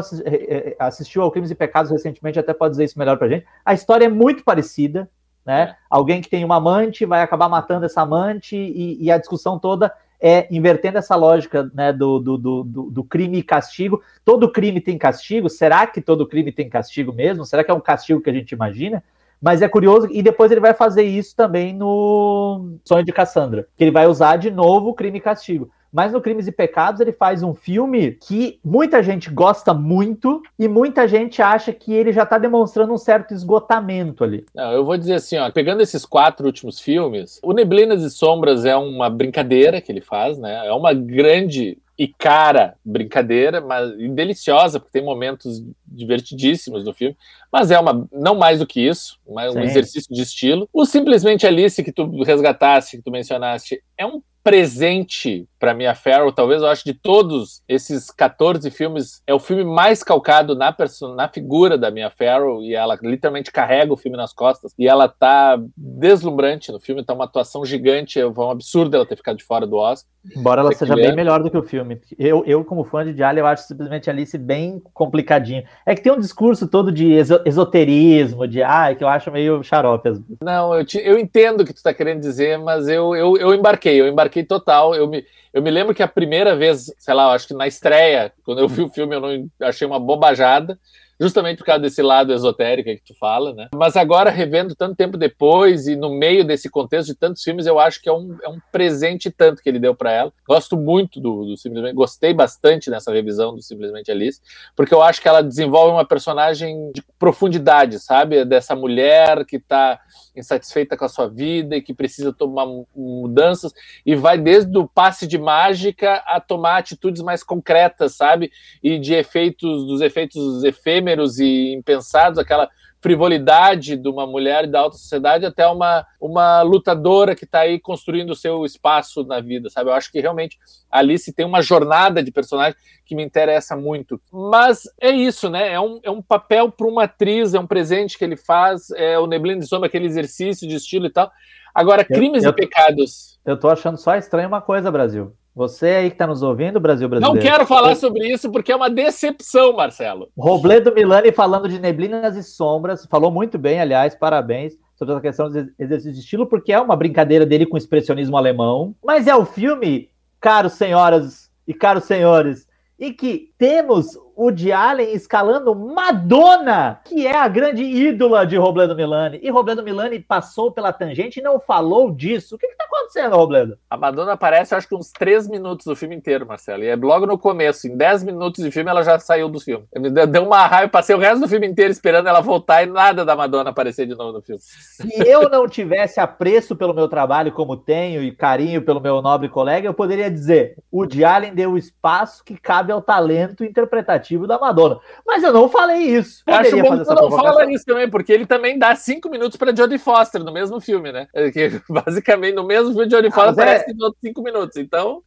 assistiu ao Crimes e Pecados recentemente, até pode dizer isso melhor pra gente. A história é muito parecida, né? É. Alguém que tem uma amante vai acabar matando essa amante e, e a discussão toda é invertendo essa lógica né, do, do, do, do, crime e castigo. Todo crime tem castigo? Será que todo crime tem castigo mesmo? Será que é um castigo que a gente imagina? Mas é curioso, e depois ele vai fazer isso também no Sonho de Cassandra, que ele vai usar de novo crime e castigo. Mas no Crimes e Pecados ele faz um filme que muita gente gosta muito e muita gente acha que ele já está demonstrando um certo esgotamento ali. Não, eu vou dizer assim, ó, pegando esses quatro últimos filmes, o Neblinas e Sombras é uma brincadeira que ele faz, né? É uma grande e cara, brincadeira, mas e deliciosa, porque tem momentos divertidíssimos no filme, mas é uma não mais do que isso, um Sim. exercício de estilo. O simplesmente Alice que tu resgataste, que tu mencionaste, é um presente para Mia Farrow, talvez eu acho de todos esses 14 filmes, é o filme mais calcado na, na figura da Mia Farrow e ela literalmente carrega o filme nas costas e ela tá deslumbrante no filme, tá uma atuação gigante, é um absurdo ela ter ficado de fora do Oscar. Embora ela seja bem melhor do que o filme. Eu, eu como fã de Diallo, eu acho simplesmente Alice bem complicadinho. É que tem um discurso todo de esoterismo, de ah, que eu acho meio xarope. Não, eu, te, eu entendo o que tu tá querendo dizer, mas eu, eu, eu embarquei, eu embarquei total. Eu me, eu me lembro que a primeira vez, sei lá, acho que na estreia, quando eu vi o filme, eu não achei uma bobajada justamente por causa desse lado esotérico que tu fala, né? Mas agora, revendo tanto tempo depois e no meio desse contexto de tantos filmes, eu acho que é um, é um presente tanto que ele deu para ela. Gosto muito do, do, Simplesmente, gostei bastante nessa revisão do Simplesmente Alice, porque eu acho que ela desenvolve uma personagem de profundidade, sabe? Dessa mulher que tá insatisfeita com a sua vida e que precisa tomar mudanças e vai desde o passe de mágica a tomar atitudes mais concretas, sabe? E de efeitos, dos efeitos efêmeros e impensados, aquela frivolidade de uma mulher da alta sociedade até uma, uma lutadora que está aí construindo o seu espaço na vida, sabe? Eu acho que realmente Alice tem uma jornada de personagem que me interessa muito. Mas é isso, né? É um, é um papel para uma atriz, é um presente que ele faz, é o Neblina de Sombra, aquele exercício de estilo e tal. Agora, crimes eu, eu, e pecados. Eu tô achando só estranho uma coisa, Brasil. Você aí que está nos ouvindo, Brasil Brasileiro. Não quero falar sobre isso porque é uma decepção, Marcelo. Robledo Milani falando de neblinas e sombras, falou muito bem, aliás, parabéns sobre essa questão de exercício de estilo, porque é uma brincadeira dele com expressionismo alemão. Mas é o filme, caros senhoras e caros senhores, e que temos o de Allen escalando Madonna, que é a grande ídola de Robledo Milani. E Robledo Milani passou pela tangente e não falou disso. O que está acontecendo, Robledo? A Madonna aparece, acho que uns três minutos do filme inteiro, Marcelo. E é logo no começo, em dez minutos de filme, ela já saiu do filme. Deu uma raiva, passei o resto do filme inteiro esperando ela voltar e nada da Madonna aparecer de novo no filme. Se eu não tivesse apreço pelo meu trabalho como tenho e carinho pelo meu nobre colega, eu poderia dizer: o de Allen deu o espaço que cabe ao talento interpretativo da Madonna. Mas eu não falei isso. Poderia Acho bom que não fala isso também, porque ele também dá cinco minutos para Jodie Foster no mesmo filme, né? É que, [laughs] basicamente, no mesmo filme, Jodie Foster aparece é... cinco minutos. Então,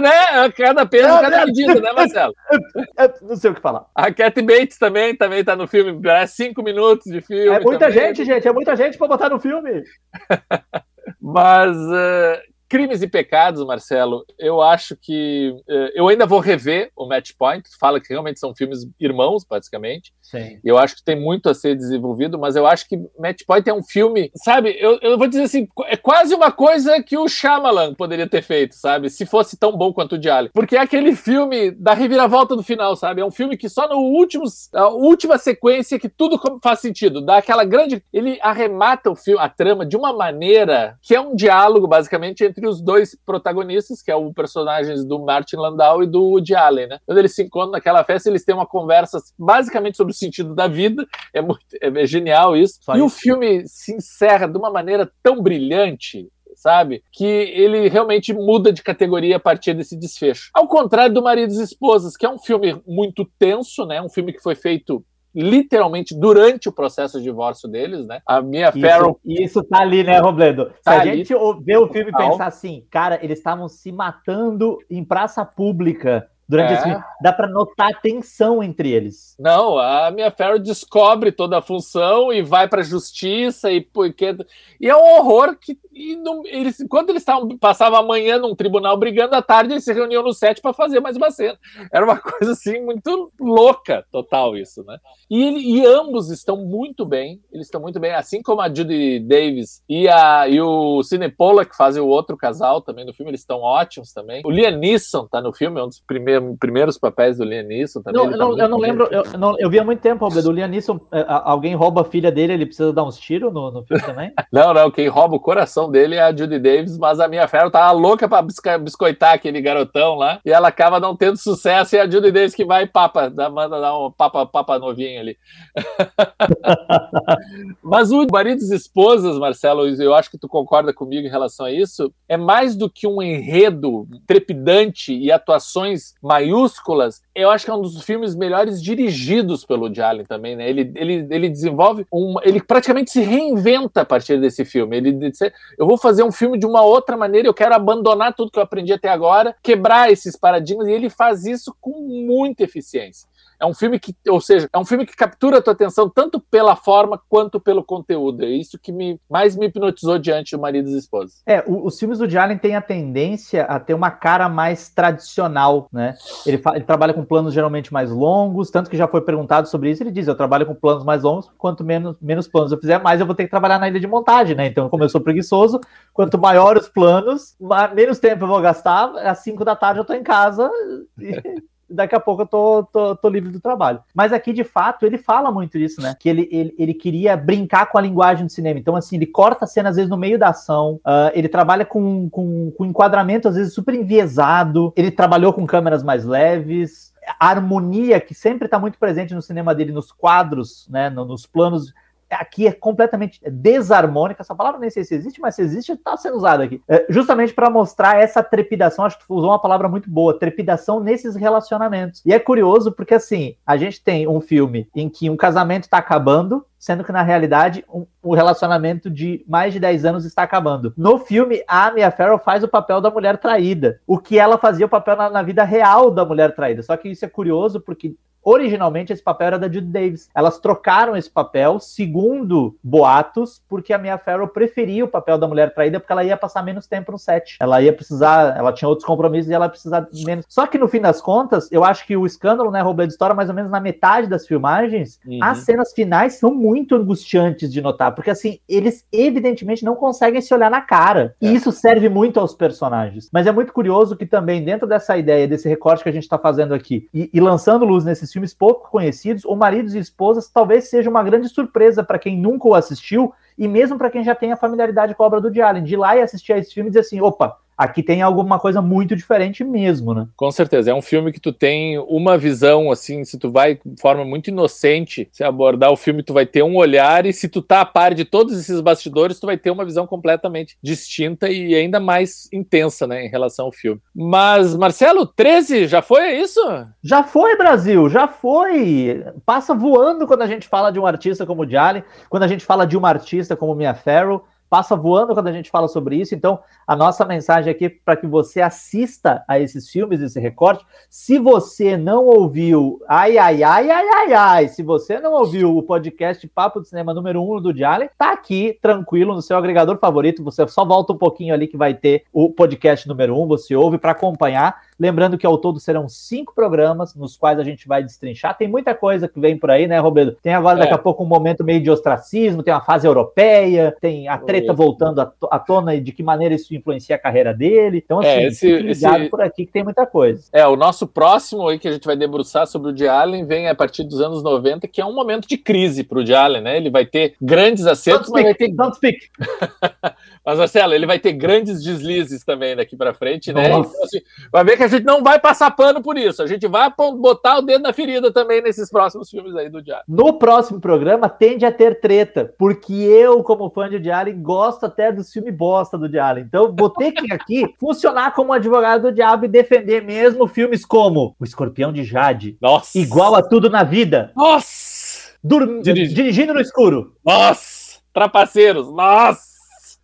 né? Cada peso, não, cada medida, né, Marcelo? [laughs] não sei o que falar. A Cat Bates também, também tá no filme, parece cinco minutos de filme. É muita também. gente, gente, é muita gente para botar no filme. [laughs] Mas uh, Crimes e Pecados, Marcelo, eu acho que. Uh, eu ainda vou rever o Match Point. Fala que realmente são filmes irmãos, basicamente. Sim. Eu acho que tem muito a ser desenvolvido, mas eu acho que Match Point é um filme, sabe? Eu, eu vou dizer assim, é quase uma coisa que o Shyamalan poderia ter feito, sabe? Se fosse tão bom quanto o Alien. Porque é aquele filme da reviravolta do final, sabe? É um filme que só no último, a última sequência que tudo faz sentido. Dá aquela grande. Ele arremata o filme, a trama de uma maneira que é um diálogo, basicamente, entre os dois protagonistas, que é o personagens do Martin Landau e do Woody Allen, né? Quando eles se encontram naquela festa, eles têm uma conversa basicamente sobre sentido da vida. É, muito, é, é genial isso. Só e isso. o filme se encerra de uma maneira tão brilhante sabe? Que ele realmente muda de categoria a partir desse desfecho. Ao contrário do Maridos e Esposas, que é um filme muito tenso, né? Um filme que foi feito literalmente durante o processo de divórcio deles, né? A Mia Farrow. Isso tá ali, né, Robledo? Se tá a ali. gente ver o filme e pensar assim, cara, eles estavam se matando em praça pública durante é. esse filme. Dá para notar a tensão entre eles. Não, a Mia Farrow descobre toda a função e vai para a justiça e porque e é um horror que não, eles quando eles estavam passavam a manhã num tribunal brigando à tarde eles se reuniam no set para fazer mais uma cena. Era uma [laughs] coisa assim muito louca, total isso, né? E, e ambos estão muito bem, eles estão muito bem, assim como a Judy Davis e a e o Cine Polla que fazem o outro casal também no filme, eles estão ótimos também. O Liam Neeson tá no filme, é um dos primeiros primeiros papéis do Liam Neeson também. Não, tá não, eu não lembro, eu, não, eu vi há muito tempo, do Liam Neeson, é, alguém rouba a filha dele, ele precisa dar uns tiros no, no filme também? [laughs] não, não, quem rouba o coração dele é a Judy Davis, mas a minha Ferro tava louca pra biscoitar aquele garotão lá, e ela acaba não tendo sucesso, e é a Judy Davis que vai e papa, manda dar um papa, papa novinho ali. [laughs] mas o Maridos e Esposas, Marcelo, eu acho que tu concorda comigo em relação a isso, é mais do que um enredo trepidante e atuações maiúsculas, eu acho que é um dos filmes melhores dirigidos pelo Woody Allen também, né? Ele, ele, ele desenvolve um, ele praticamente se reinventa a partir desse filme. Ele diz, eu vou fazer um filme de uma outra maneira, eu quero abandonar tudo que eu aprendi até agora, quebrar esses paradigmas e ele faz isso com muita eficiência. É um filme que, ou seja, é um filme que captura a tua atenção tanto pela forma quanto pelo conteúdo. É isso que me, mais me hipnotizou diante do marido e esposa. É, o, os filmes do Allen têm a tendência a ter uma cara mais tradicional, né? Ele, ele, trabalha com planos geralmente mais longos, tanto que já foi perguntado sobre isso, ele diz, eu trabalho com planos mais longos, quanto menos, menos planos eu fizer, mais eu vou ter que trabalhar na ilha de montagem, né? Então, como eu sou preguiçoso, quanto maior os planos, menos tempo eu vou gastar, às 5 da tarde eu tô em casa e daqui a pouco eu tô, tô, tô, livre do trabalho. Mas aqui, de fato, ele fala muito disso, né? Que ele, ele, ele queria brincar com a linguagem do cinema. Então, assim, ele corta a cena, às vezes, no meio da ação, uh, ele trabalha com, com, com enquadramento, às vezes, super enviesado, ele trabalhou com câmeras mais leves, a harmonia que sempre está muito presente no cinema dele, nos quadros, né, nos planos aqui é completamente desarmônica. Essa palavra nem sei se existe, mas se existe, está sendo usada aqui. É, justamente para mostrar essa trepidação, acho que tu usou uma palavra muito boa, trepidação nesses relacionamentos. E é curioso porque, assim, a gente tem um filme em que um casamento está acabando, sendo que na realidade um, um, relacionamento de mais de 10 anos está acabando. No filme, a Mia Farrow faz o papel da mulher traída, o que ela fazia o papel na, na vida real da mulher traída. Só que isso é curioso porque Originalmente esse papel era da Judy Davis. Elas trocaram esse papel, segundo boatos, porque a Mia Farrow preferia o papel da mulher traída porque ela ia passar menos tempo no set. Ela ia precisar, ela tinha outros compromissos e ela ia precisar menos. Só que no fim das contas, eu acho que o escândalo, né, Roublet de História, mais ou menos na metade das filmagens, uhum. as cenas finais são muito angustiantes de notar, porque assim, eles evidentemente não conseguem se olhar na cara. É. E isso serve muito aos personagens. Mas é muito curioso que também, dentro dessa ideia, desse recorte que a gente está fazendo aqui, e, e lançando luz nesse esses filmes pouco conhecidos, ou Maridos e Esposas, talvez seja uma grande surpresa para quem nunca o assistiu e mesmo para quem já tem a familiaridade com a obra do Allen, de ir lá e assistir a esse filme e dizer assim, opa, aqui tem alguma coisa muito diferente mesmo, né? Com certeza, é um filme que tu tem uma visão, assim, se tu vai de forma muito inocente se abordar o filme, tu vai ter um olhar, e se tu tá a par de todos esses bastidores, tu vai ter uma visão completamente distinta e ainda mais intensa, né, em relação ao filme. Mas, Marcelo, 13, já foi é isso? Já foi, Brasil, já foi! Passa voando quando a gente fala de um artista como o Jalen, quando a gente fala de uma artista como Mia Farrow, passa voando quando a gente fala sobre isso. Então, a nossa mensagem aqui para que você assista a esses filmes, esse recorte. Se você não ouviu, ai, ai, ai, ai, ai, ai, se você não ouviu o podcast Papo de Cinema número 1 um do Diallen, tá aqui tranquilo no seu agregador favorito. Você só volta um pouquinho ali que vai ter o podcast número 1, um, você ouve para acompanhar. Lembrando que ao todo serão cinco programas nos quais a gente vai destrinchar. Tem muita coisa que vem por aí, né, Roberto? Tem agora, daqui é. a pouco, um momento meio de ostracismo, tem uma fase europeia, tem a treta voltando à tona e de que maneira isso influencia a carreira dele. Então, é, assim, é, esse, ligado esse... por aqui que tem muita coisa. É, o nosso próximo aí que a gente vai debruçar sobre o de Allen vem a partir dos anos 90, que é um momento de crise para o de Allen, né? Ele vai ter grandes acertos, don't mas speak, vai ter... Don't speak. [laughs] mas, Marcelo, ele vai ter grandes deslizes também daqui para frente, né? Então, assim, vai ver que a gente não vai passar pano por isso. A gente vai botar o dedo na ferida também nesses próximos filmes aí do Diário. No próximo programa tende a ter treta, porque eu, como fã de Diário, gosto até do filme bosta do Diário. Então vou ter que aqui [laughs] funcionar como advogado do diabo e defender mesmo filmes como O Escorpião de Jade. Nossa! Igual a tudo na vida. Nossa! Dur Dirigi. Dirigindo no escuro. Nossa! Trapaceiros. Nossa!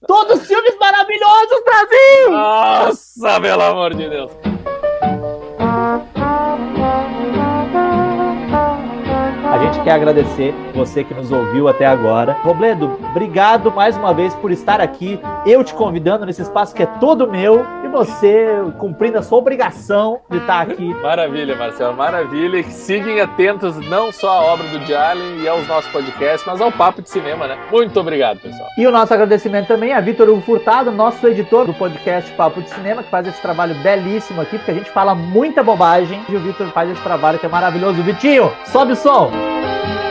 Todos filmes maravilhosos, Brasil! Nossa, pelo amor de Deus! A gente quer agradecer você que nos ouviu até agora. Robledo, obrigado mais uma vez por estar aqui eu te convidando nesse espaço que é todo meu e você cumprindo a sua obrigação de estar aqui. Maravilha, Marcelo, maravilha. Sigam atentos não só à obra do Jalen e aos nossos podcasts, mas ao Papo de Cinema, né? Muito obrigado, pessoal. E o nosso agradecimento também a Vitor Hugo Furtado, nosso editor do podcast Papo de Cinema, que faz esse trabalho belíssimo aqui, porque a gente fala muita bobagem e o Vitor faz esse trabalho que é maravilhoso. Vitinho, sobe o som! thank you